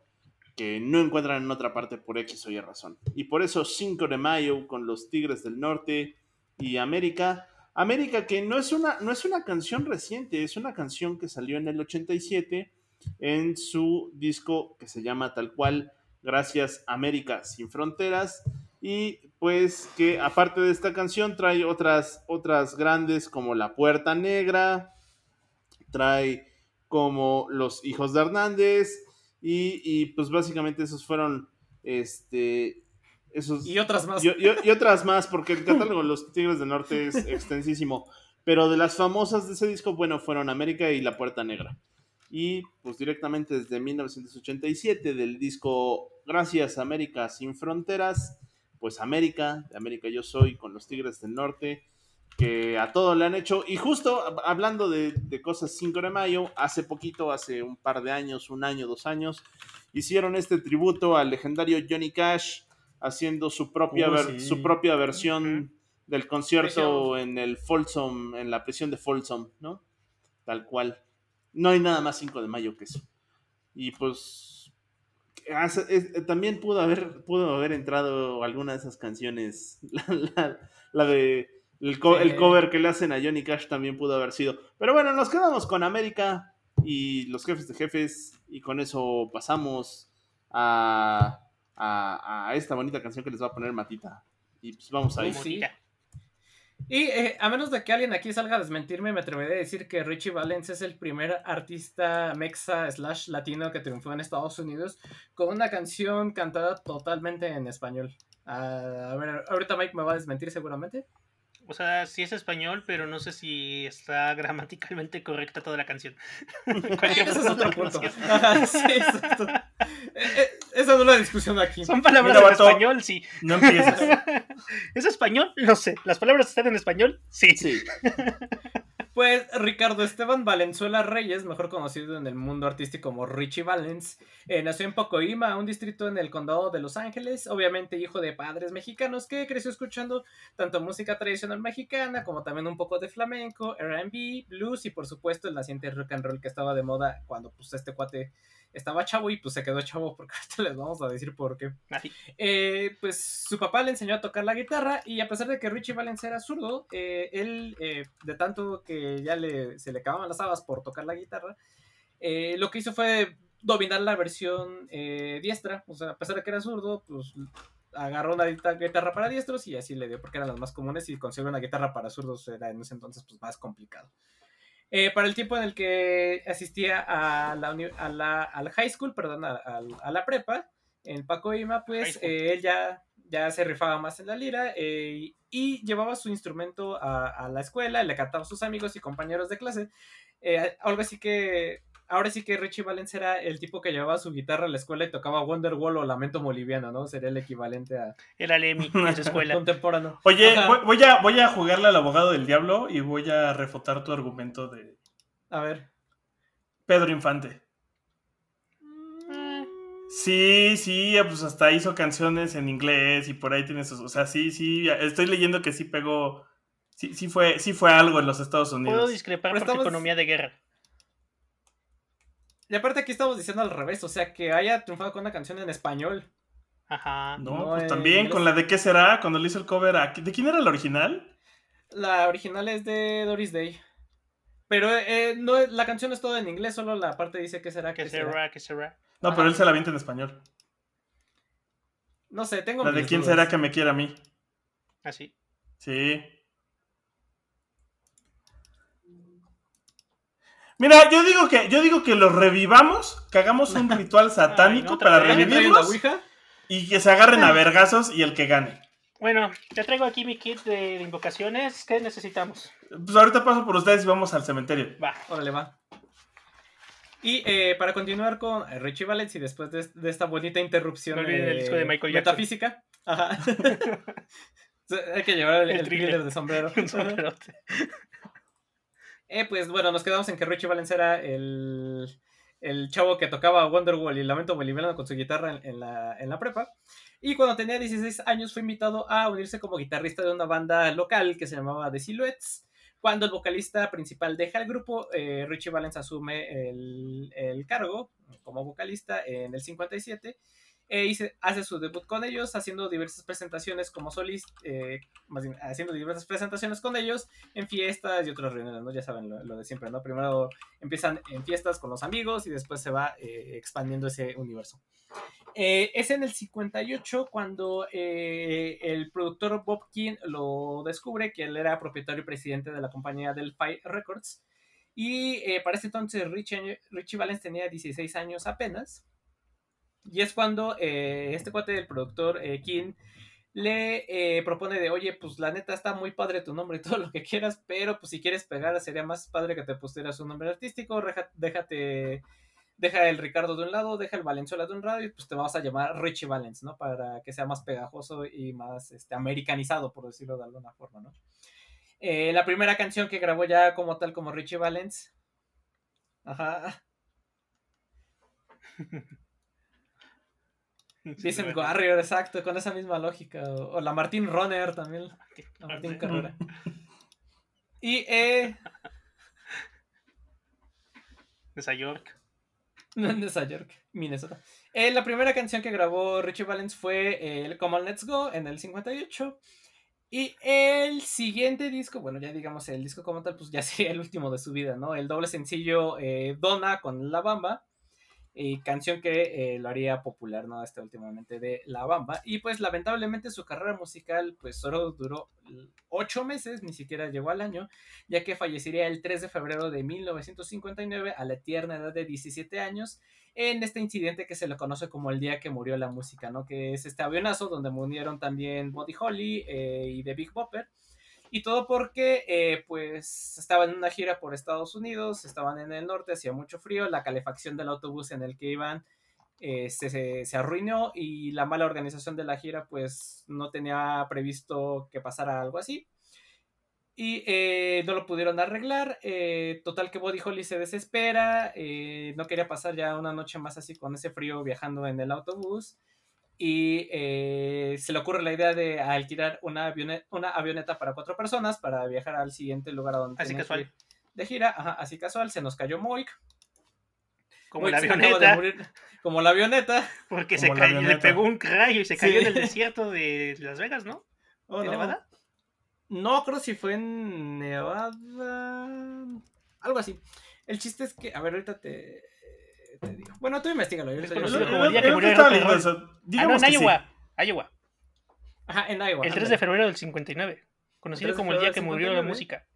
que no encuentran en otra parte por X o Y razón. Y por eso 5 de mayo con los Tigres del Norte y América. América que no es una, no es una canción reciente, es una canción que salió en el 87 en su disco que se llama tal cual Gracias América sin Fronteras y pues que aparte de esta canción trae otras otras grandes como La Puerta Negra, trae como Los Hijos de Hernández y, y, pues básicamente esos fueron este esos Y otras más. y, y- y otras más, porque el catálogo de los Tigres del Norte es extensísimo. Pero de las famosas de ese disco, bueno, fueron América y La Puerta Negra. Y pues directamente desde 1987 del disco Gracias América sin Fronteras, pues América, de América yo soy, con los Tigres del Norte, que a todo le han hecho. Y justo hab- hablando de, de cosas 5 de mayo, hace poquito, hace un par de años, un año, dos años, hicieron este tributo al legendario Johnny Cash, haciendo su propia, Uh, sí. su propia versión del concierto en el Folsom, en la prisión de Folsom, ¿no? Tal cual. No hay nada más 5 de mayo que eso. Y pues es- también pudo haber, pudo haber entrado alguna de esas canciones. La, la- la de el, co- el Sí. cover que le hacen a Johnny Cash también pudo haber sido. Pero bueno, nos quedamos con América y los jefes de jefes. Y con eso pasamos a, a, a esta bonita canción que les va a poner Matita. Y pues vamos ahí. Uy, sí. Y eh, a menos de que alguien aquí salga a desmentirme, me atreveré a decir que Richie Valens es el primer artista mexa slash latino que triunfó en Estados Unidos con una canción cantada totalmente en español. Ah, a ver, ahorita Mike me va a desmentir seguramente. O sea, sí es español, pero no sé si está gramaticalmente correcta toda la canción. Cualquier Ese es otro punto. Ajá, sí, exacto. Eh, eh, esa no es la discusión aquí. Son palabras Mira, en español, sí. No empieces. ¿Es español? Lo sé. ¿Las palabras están en español? Sí. Sí. Pues Ricardo Esteban Valenzuela Reyes, mejor conocido en el mundo artístico como Richie Valens, eh, nació en Pocoima, un distrito en el condado de Los Ángeles, obviamente hijo de padres mexicanos que creció escuchando tanto música tradicional mexicana como también un poco de flamenco, R&B, blues y por supuesto el naciente rock and roll que estaba de moda cuando pues este cuate estaba chavo y pues se quedó chavo porque ahorita les vamos a decir por qué. Así. Eh, pues su papá le enseñó a tocar la guitarra y a pesar de que Richie Valens era zurdo, eh, él, eh, de tanto que ya le, se le acababan las habas por tocar la guitarra, eh, lo que hizo fue dominar la versión diestra. O sea, a pesar de que era zurdo, pues agarró una guita- guitarra para diestros y así le dio porque eran las más comunes y conseguir una guitarra para zurdos era en ese entonces pues más complicado. Eh, para el tiempo en el que asistía a la, a high school, perdón, a, la prepa, en Paco Ima, pues eh, él ya, ya se rifaba más en la lira eh, y llevaba su instrumento a, a la escuela, le cantaba a sus amigos y compañeros de clase. Eh, algo así que, ahora sí que Richie Valens era el tipo que llevaba su guitarra a la escuela y tocaba Wonderwall o Lamento Boliviano, ¿no? Sería el equivalente a Era Lemmy en su escuela. contemporáneo. Oye, Ajá. voy, voy a, voy a jugarle al abogado del diablo y voy a refutar tu argumento de A ver. Pedro Infante. Eh, Sí, sí, pues hasta hizo canciones en inglés y por ahí tienes, o sea, sí, sí, estoy leyendo que sí pegó, sí, sí fue, sí fue algo en los Estados Puedo Unidos. discrepar Pero por su estamos- economía de guerra. Y aparte aquí estamos diciendo al revés, o sea, que haya triunfado con una canción en español. Ajá. No, No, pues en también inglés. con la de qué será, cuando le hizo el cover a, ¿de quién era la original? La original es de Doris Day. Pero eh, no, la canción es toda en inglés, solo la parte dice que será, Que que será. será, que será. No, Ajá. pero él se la avienta en español. No sé, tengo La de quién dudas. será que me quiera a mí. Así. Sí. Mira, yo digo que, yo digo que los revivamos, que hagamos un ritual satánico para vez. ¿Alguien trae una revivirlos y que se agarren a vergazos y el que gane. Bueno, te traigo aquí mi kit de, de invocaciones. ¿Qué necesitamos? Pues ahorita paso por ustedes y vamos al cementerio. Va. Órale, va. Y eh, para continuar con Richie Valens y después de, de esta bonita interrupción No olviden el disco de Michael Jackson. metafísica. Ajá. Hay que llevar el, El el thriller. thriller de sombrero. Un sombrerote. Eh, pues bueno, nos quedamos en que Richie Valens era el, el chavo que tocaba Wonderwall y Lamento Boliviano con su guitarra en, en la, en la prepa. Y cuando tenía 16 años fue invitado a unirse como guitarrista de una banda local que se llamaba The Silhouettes. Cuando el vocalista principal deja el grupo, eh, Richie Valens asume el, el cargo como vocalista en el 57 eh, y se- hace su debut con ellos, haciendo diversas presentaciones como solista, eh, más bien, haciendo diversas presentaciones con ellos en fiestas y otras reuniones, ¿no? Ya saben lo, lo de siempre, ¿no? Primero empiezan en fiestas con los amigos y después se va eh, expandiendo ese universo. Eh, es en el 58 cuando eh, el productor Bob King lo descubre, que él era propietario y presidente de la compañía Delphi Records. Y eh, para ese entonces Richie, Richie Valens tenía 16 años apenas. Y es cuando eh, este cuate del productor eh, King le eh, propone de, oye, pues la neta está muy padre tu nombre y todo lo que quieras, pero pues si quieres pegar sería más padre que te pusieras un nombre artístico, reja- déjate, deja el Ricardo de un lado, deja el Valenzuela de un lado y pues te vas a llamar Richie Valens, ¿no? Para que sea más pegajoso y más este, americanizado, por decirlo de alguna forma, ¿no? Eh, la primera canción que grabó ya como tal como Richie Valens. Ajá. Vincent Warrior, exacto, con esa misma lógica. O, o la Martín Runner también. La Martín. Carrera. Y eh, Esa York. No en Nueva York, Minnesota. Eh, la primera canción que grabó Richie Valens fue eh, el Come On Let's Go en el 58. Y el siguiente disco, bueno, ya digamos el disco como tal, pues ya sería el último de su vida, ¿no? El doble sencillo eh, Donna con La Bamba. Y canción que eh, lo haría popular, ¿no? Este últimamente de La Bamba. Y pues lamentablemente su carrera musical pues solo duró ocho meses, ni siquiera llegó al año ya que fallecería el 3 de febrero de 1959 a la tierna edad de 17 años en este incidente que se le conoce como el día que murió la música, ¿no? Que es este avionazo donde murieron también Buddy Holly eh, y The Big Bopper. Y todo porque, eh, pues, estaban en una gira por Estados Unidos, estaban en el norte, hacía mucho frío, la calefacción del autobús en el que iban eh, se, se, se arruinó y la mala organización de la gira, pues, no tenía previsto que pasara algo así. Y eh, no lo pudieron arreglar. eh, total que Body Holly se desespera. eh, no quería pasar ya una noche más así con ese frío viajando en el autobús. Y eh, se le ocurre la idea de alquilar una, avione- una avioneta para cuatro personas para viajar al siguiente lugar a donde Así casual. de gira. Ajá, así casual. Se nos cayó Moik. Como Moik la avioneta, morir, como la avioneta. porque se Como cayó, le avioneta. pegó un rayo y se cayó Sí. en el desierto de Las Vegas, ¿no? Oh, ¿En no. Nevada? No creo si fue en Nevada. Algo así. El chiste es que. A ver, ahorita te. Te digo. Bueno, tú investigalo. yo sigo. como el día que lo murió rock and roll. Ah, no, en sí. Iowa. Ajá, en Iowa. El 3 de febrero del 59. Conocido 3 de como el día que murió la 59. música.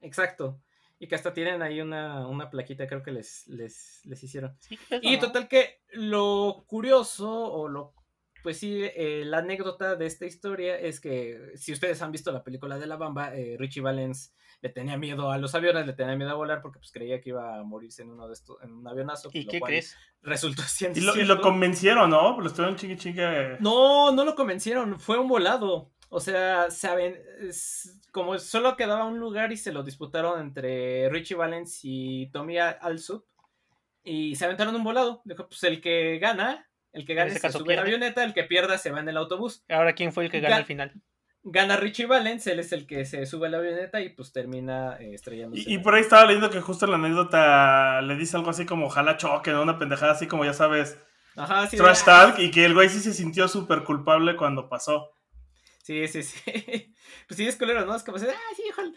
Exacto. Y que hasta tienen ahí una, una plaquita, creo que les, les, les hicieron. Sí, Y total que lo curioso o lo pues sí, eh, la anécdota de esta historia es que si ustedes han visto la película de La Bamba, eh, Richie Valens le tenía miedo a los aviones, le tenía miedo a volar porque pues creía que iba a morirse en uno de estos, en un avionazo. ¿Y lo qué cual crees? Resultó siendo Y lo, y lo convencieron, ¿no? Lo estuvieron chingue chingue. No, no lo convencieron, fue un volado. O sea, saben, es- como solo quedaba un lugar y se lo disputaron entre Richie Valens y Tommy Alsup y se aventaron un volado. Dijo, pues el que gana, el que gane se caso sube la avioneta, el que pierda se va en el autobús. Ahora, ¿quién fue el que gana Ga- al final? Gana Richie Valens, él es el que se sube a la avioneta y pues termina eh, estrellándose. Y, y por ahí estaba leyendo que justo en la anécdota le dice algo así como ojalá choque, ¿no? Una pendejada así como ya sabes, Ajá, sí. trash talk, y que el güey sí se sintió súper culpable cuando pasó. Sí, sí, sí. Pues sí, es culero, ¿no? Es como, decir, ah, sí, ojalá.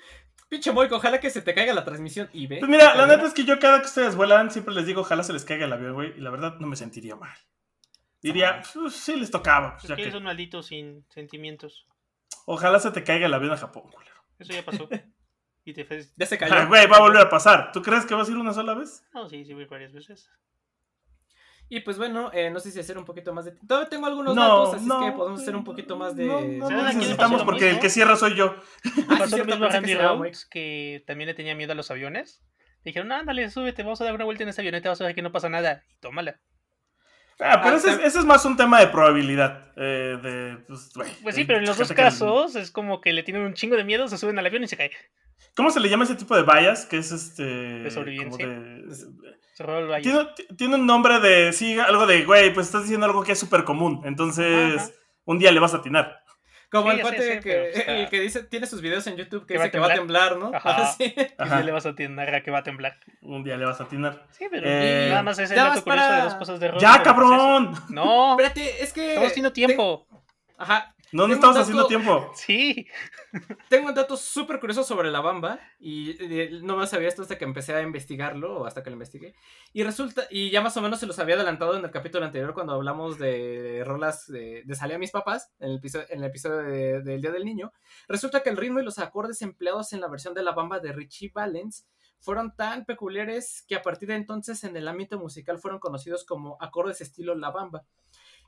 Pinche Moico, ojalá que se te caiga la transmisión. Y ve. Pues mira, la neta es que yo cada que ustedes vuelan siempre les digo ojalá se les caiga el avión, güey, y la verdad no me sentiría mal. Diría, pues, sí les tocaba, pues, Es ya que que- eres un maldito sin sentimientos. ojalá se te caiga el avión a Japón, culero. Eso ya pasó. y te. Ya se cayó. Ah, Güey, va a volver a pasar. ¿Tú crees que vas a ir una sola vez? No, sí, sí, voy varias veces. Y pues bueno, eh, no sé si hacer un poquito más de. Todavía tengo algunos No, datos, así no, es que podemos hacer un poquito más de. No, no, ¿Sabes no a quién le pasó necesitamos porque el que cierra soy yo. Ah, sí, Pasó lo cierto, mismo a pensé que Randy se llamaba Rhodes, que también le tenía miedo a los aviones. Dijeron, ándale, súbete, vamos a dar una vuelta en esta avioneta, vas a ver que no pasa nada. Y tómala. Ah, pero Ah, ese, es, tam- ese es más un tema de probabilidad. eh, de, pues, Pues sí, pero en los dos que- casos es como que le tienen un chingo de miedo, se suben al avión y se cae. ¿Cómo se le llama ese tipo de bias? Que es este. De sobrevivencia. de- tiene, tiene un nombre de. Sí, algo de, güey, pues estás diciendo algo que es súper común. Entonces, Ajá. un día le vas a atinar. Como Sí, el sé, cuate que, pero, o sea, el que dice, tiene sus videos en YouTube que que va dice a que va a temblar. ¿no? Ajá. Sí. Y Ajá. le vas a atinar a que va a temblar. Un día le vas a atinar. Sí, pero Eh, nada más es el dato vas curioso para- de dos cosas de rock. ¡Ya, pues cabrón! No, Espérate, es que. estamos haciendo tiempo. Te- Ajá. No, no estamos haciendo tiempo. Sí. Tengo un dato súper curioso sobre la bamba y eh, no me sabía esto hasta que empecé a investigarlo o hasta que lo investigué. Y resulta, y ya más o menos se los había adelantado en el capítulo anterior cuando hablamos de rolas de, de Salí a mis papás, en el episodio, en el episodio de- del Día del Niño. Resulta que el ritmo y los acordes empleados en la versión de la bamba de Richie Valens fueron tan peculiares que a partir de entonces en el ámbito musical fueron conocidos como acordes estilo la bamba.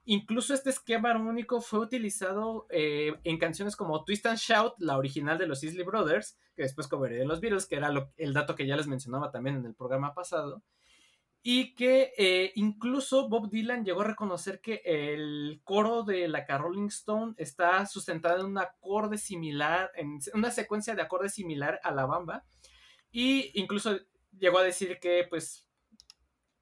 Incluso este esquema armónico fue utilizado eh, en canciones como Twist and Shout, la original de los Isley Brothers, que después coveré de los Beatles, que era lo- el dato que ya les mencionaba también en el programa pasado. Y que eh, incluso Bob Dylan llegó a reconocer que el coro de la Rolling Stone está sustentado en un acorde similar, en una secuencia de acordes similar a la bamba. Y incluso llegó a decir que, pues,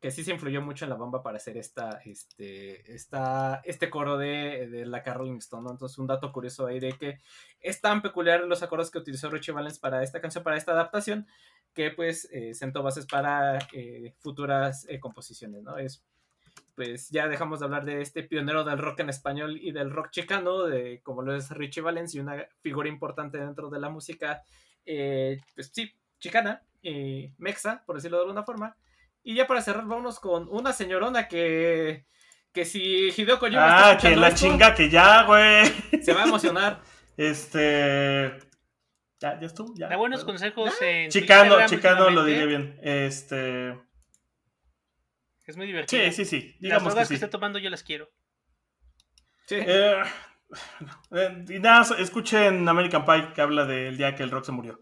que sí se influyó mucho en la bamba para hacer esta, este, esta, este coro de, de la Rolling Stone, ¿no? Entonces, un dato curioso ahí de que es tan peculiar los acordes que utilizó Richie Valens para esta canción, para esta adaptación, que pues eh, sentó bases para eh, futuras eh, composiciones, ¿no? Es, pues ya dejamos de hablar de este pionero del rock en español y del rock chicano, de como lo es Richie Valens y una figura importante dentro de la música, eh, pues sí, chicana, mexa, por decirlo de alguna forma. Y ya para cerrar, vámonos con una señorona que, que si Hideo Kojima está Ah, que la esto, chinga que ya, güey. se va a emocionar. Este. Ya, ya estuvo. Ya. Da buenos Bueno. consejos en Chicano, Instagram chicano lo diría bien. Este. Es muy divertido. Sí, sí, sí. Las Digamos que drogas que, sí. esté tomando yo las quiero. Sí. Eh, eh, y nada, escuchen American Pie que habla del día que el rock se murió.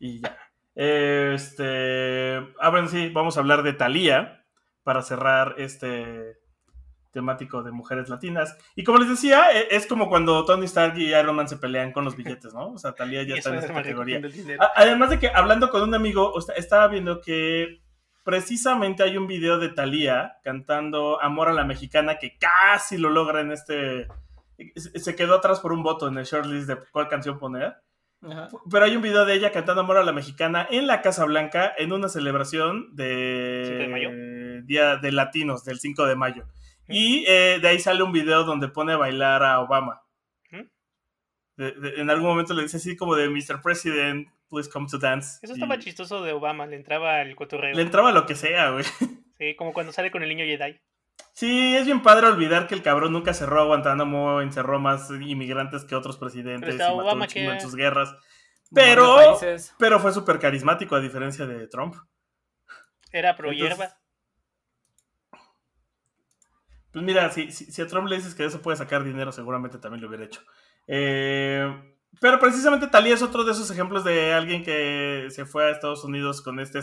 Y ya. Este. Ah, bueno, sí, vamos a hablar de Thalía para cerrar este. temático de mujeres latinas. Y como les decía, e- es como cuando Tony Stark y Iron Man se pelean con los billetes, ¿no? O sea, Talía ya está en esa es categoría. Además de que hablando con un amigo, estaba viendo que precisamente hay un video de Thalía cantando Amor a la Mexicana que casi lo logra en este... Se quedó atrás por un voto en el shortlist de cuál canción poner. Ajá. Pero hay un video de ella cantando Amor a la Mexicana en la Casa Blanca en una celebración de, ¿5 de mayo? Día de Latinos, del 5 de mayo. Y eh, de ahí sale un video donde pone a bailar a Obama. ¿Mm? De- de- en algún momento le dice así como de Mr. President, please come to dance. Eso Y estaba chistoso de Obama, le entraba al cotorreo. Le entraba lo que sea, güey. Sí, como cuando sale con el niño Jedi. Sí, es bien padre olvidar que el cabrón nunca cerró a Guantánamo, encerró más inmigrantes que otros presidentes y mató que- en sus guerras. Pero, pero fue súper carismático a diferencia de Trump. Era pro Entonces- hierba. Pues mira, si, si, si a Trump le dices que de eso puede sacar dinero, seguramente también lo hubiera hecho. Eh, pero precisamente Talía es otro de esos ejemplos de alguien que se fue a Estados Unidos con este...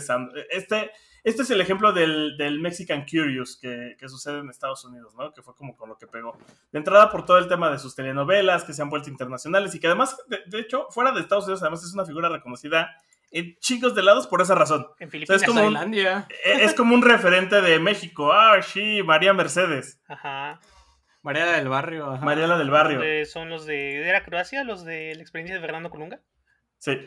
Este, este es el ejemplo del, del Mexican Curious que, que sucede en Estados Unidos, ¿no? Que fue como con lo que pegó. De entrada por todo el tema de sus telenovelas que se han vuelto internacionales y que además, de, de hecho, fuera de Estados Unidos, además es una figura reconocida en chicos de lados por esa razón. En Filipinas. Es como Tailandia. E- Es como un referente de México. Ah, sí, María Mercedes. Ajá. Mariela del Barrio. ajá. Mariela del Barrio. De- son los de. ¿Era Croacia? ¿Los de la experiencia de Fernando Colunga? Sí.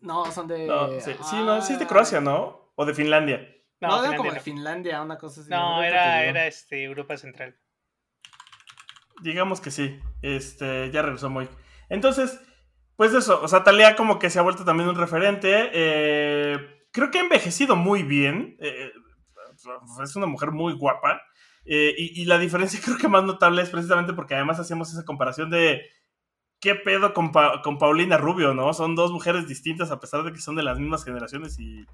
No, son de. No, sí, sí, no, sí es de Croacia, ¿no? O de Finlandia. No, Finlandia como no. de Finlandia, una cosa así. No, era, era este, Europa Central. Digamos que sí. Este, ya regresó muy. Entonces, pues eso, o sea, Talía como que se ha vuelto también un referente. eh, creo que ha envejecido muy bien. eh, es una mujer muy guapa. eh, y, y la diferencia creo que más notable es precisamente porque además hacíamos esa comparación de qué pedo con, Pa- con Paulina Rubio, ¿no? Son dos mujeres distintas a pesar de que son de las mismas generaciones y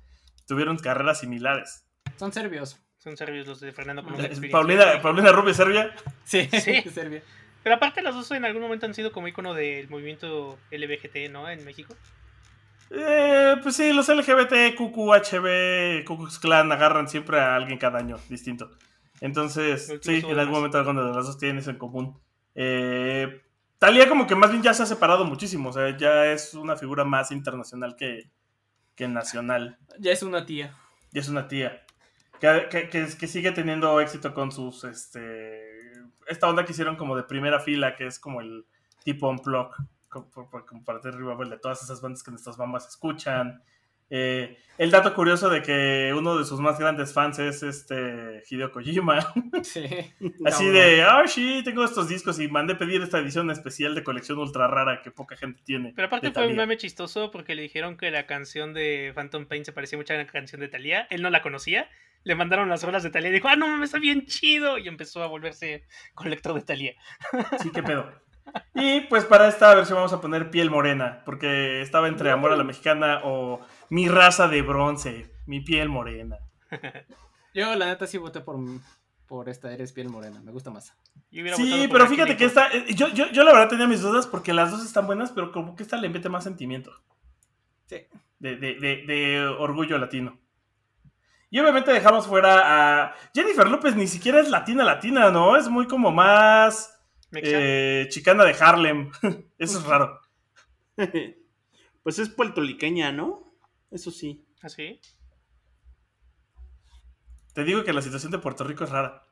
tuvieron carreras similares. Son serbios. Son serbios los de Fernando. Eh. Paulina, Paulina Rubio, Serbia. Sí, Sí. Serbia. Pero aparte, las dos en algún momento han sido como icono del movimiento LBGT, ¿no? En México. Eh, pues sí, los LGBT, QQ, HB, Ku Klux Klan agarran siempre a alguien cada año distinto. Entonces, sí, en algún momento alguno de las dos tienen eso en común. Eh, Talía como que más bien ya se ha separado muchísimo, o sea, ya es una figura más internacional que, que nacional. Ya es una tía. Y es una tía. Que, que- que- sigue teniendo éxito con sus, este... Esta onda que hicieron como de primera fila, que es como el tipo como- como para hacer revival de todas esas bandas que nuestras mamás escuchan. Eh, el dato curioso de que uno de sus más grandes fans es este Hideo Kojima. Sí. Así de, ah, sí, tengo estos discos y mandé pedir esta edición especial de colección ultra rara que poca gente tiene. Pero aparte fue un meme chistoso porque le dijeron que la canción de Phantom Pain se parecía mucho a la canción de Thalía. Él no la conocía. Le mandaron las rolas de Thalía y dijo, ah, no mames, está bien chido. Y empezó a volverse colector de Thalía. Sí, qué pedo. Y pues para esta versión vamos a poner piel morena, porque estaba entre amor a la mexicana o mi raza de bronce, mi piel morena. Yo, la neta, sí voté por, por esta Eres Piel Morena. Me gusta más. Sí, pero fíjate que esta, eh, yo, yo, yo la verdad tenía mis dudas porque las dos están buenas, pero como que esta le mete más sentimiento. Sí. De, de, de, de orgullo latino. Y obviamente dejamos fuera a Jennifer López, ni siquiera es latina latina, ¿no? Es muy como más. Eh, chicana de Harlem. Eso es raro. pues es puertorriqueña, ¿no? Eso sí. ¿Así? Te digo que la situación de Puerto Rico es rara.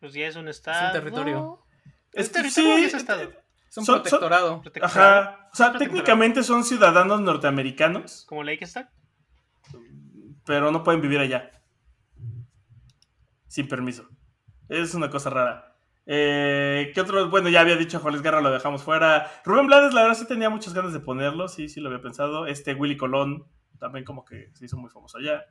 Pues ya es un estado. territorio. ¿Es Es que territorio sí, es estado? Es Son- un son- protectorado. Protectorado. Ajá. O sea, técnicamente son ciudadanos norteamericanos, Como Lake está. pero no pueden vivir allá. Sin permiso. Es una cosa rara. Eh, ¿Qué otros? Bueno, ya había dicho Juárez Guerra, lo dejamos fuera. Rubén Blades, la verdad, sí tenía muchas ganas de ponerlo. Sí, sí, lo había pensado. Este Willy Colón, también como que se hizo muy famoso allá.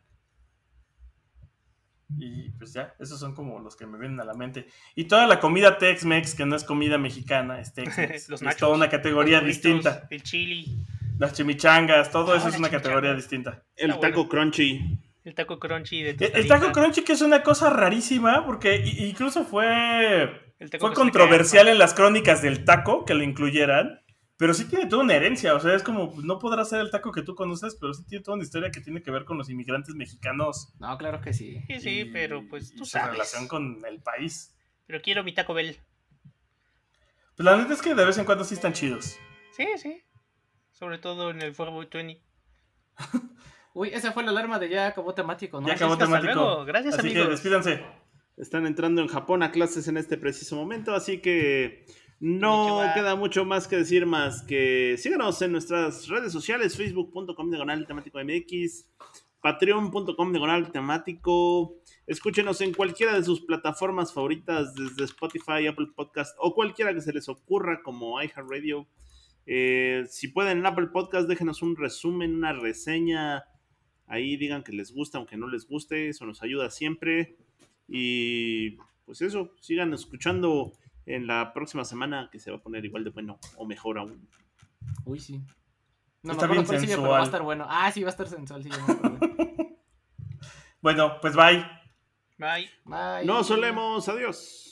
Y pues ya, esos son como los que me vienen a la mente. Y toda la comida Tex-Mex, que no es comida mexicana, es Tex-Mex. Es toda una categoría burritos, distinta. El chili. Las chimichangas, todo Ah, eso es una categoría distinta. El Está taco bueno. crunchy. El taco crunchy de El, taco crunchy que es una cosa rarísima porque incluso fue, El taco fue controversial cae, en las crónicas del taco que lo incluyeran, pero sí tiene toda una herencia, o sea, es como, no podrá ser el taco que tú conoces, pero sí tiene toda una historia que tiene que ver con los inmigrantes mexicanos No, claro que sí. Sí, sí, y- pero pues y tú su sabes. relación con el país. Pero quiero mi Taco Bell. Pues la neta es que de vez en cuando sí están chidos. Sí, sí. Sobre todo en el 420. Uy, esa fue la alarma de ya acabó temático, ¿no? Ya acabó hasta temático. luego. Gracias, Así que despídanse. Están entrando en Japón a clases en este preciso momento, así que no queda mucho más que decir más que síganos en nuestras redes sociales, facebook.com diagonal temático MX, patreon.com diagonal temático, escúchenos en cualquiera de sus plataformas favoritas, desde Spotify, Apple Podcast o cualquiera que se les ocurra como iHeartRadio. Eh, si pueden en Apple Podcast, déjenos un resumen, una reseña. Ahí digan que les gusta, aunque no les guste, eso nos ayuda siempre. Y pues eso, sigan escuchando en la próxima semana que se va a poner igual de bueno o mejor aún. Uy, sí. No Está bien sigue, pero sensual. va a estar bueno. Ah, sí, va a estar sensual, sí. Bueno, pues bye. Bye. Bye. No solemos, adiós.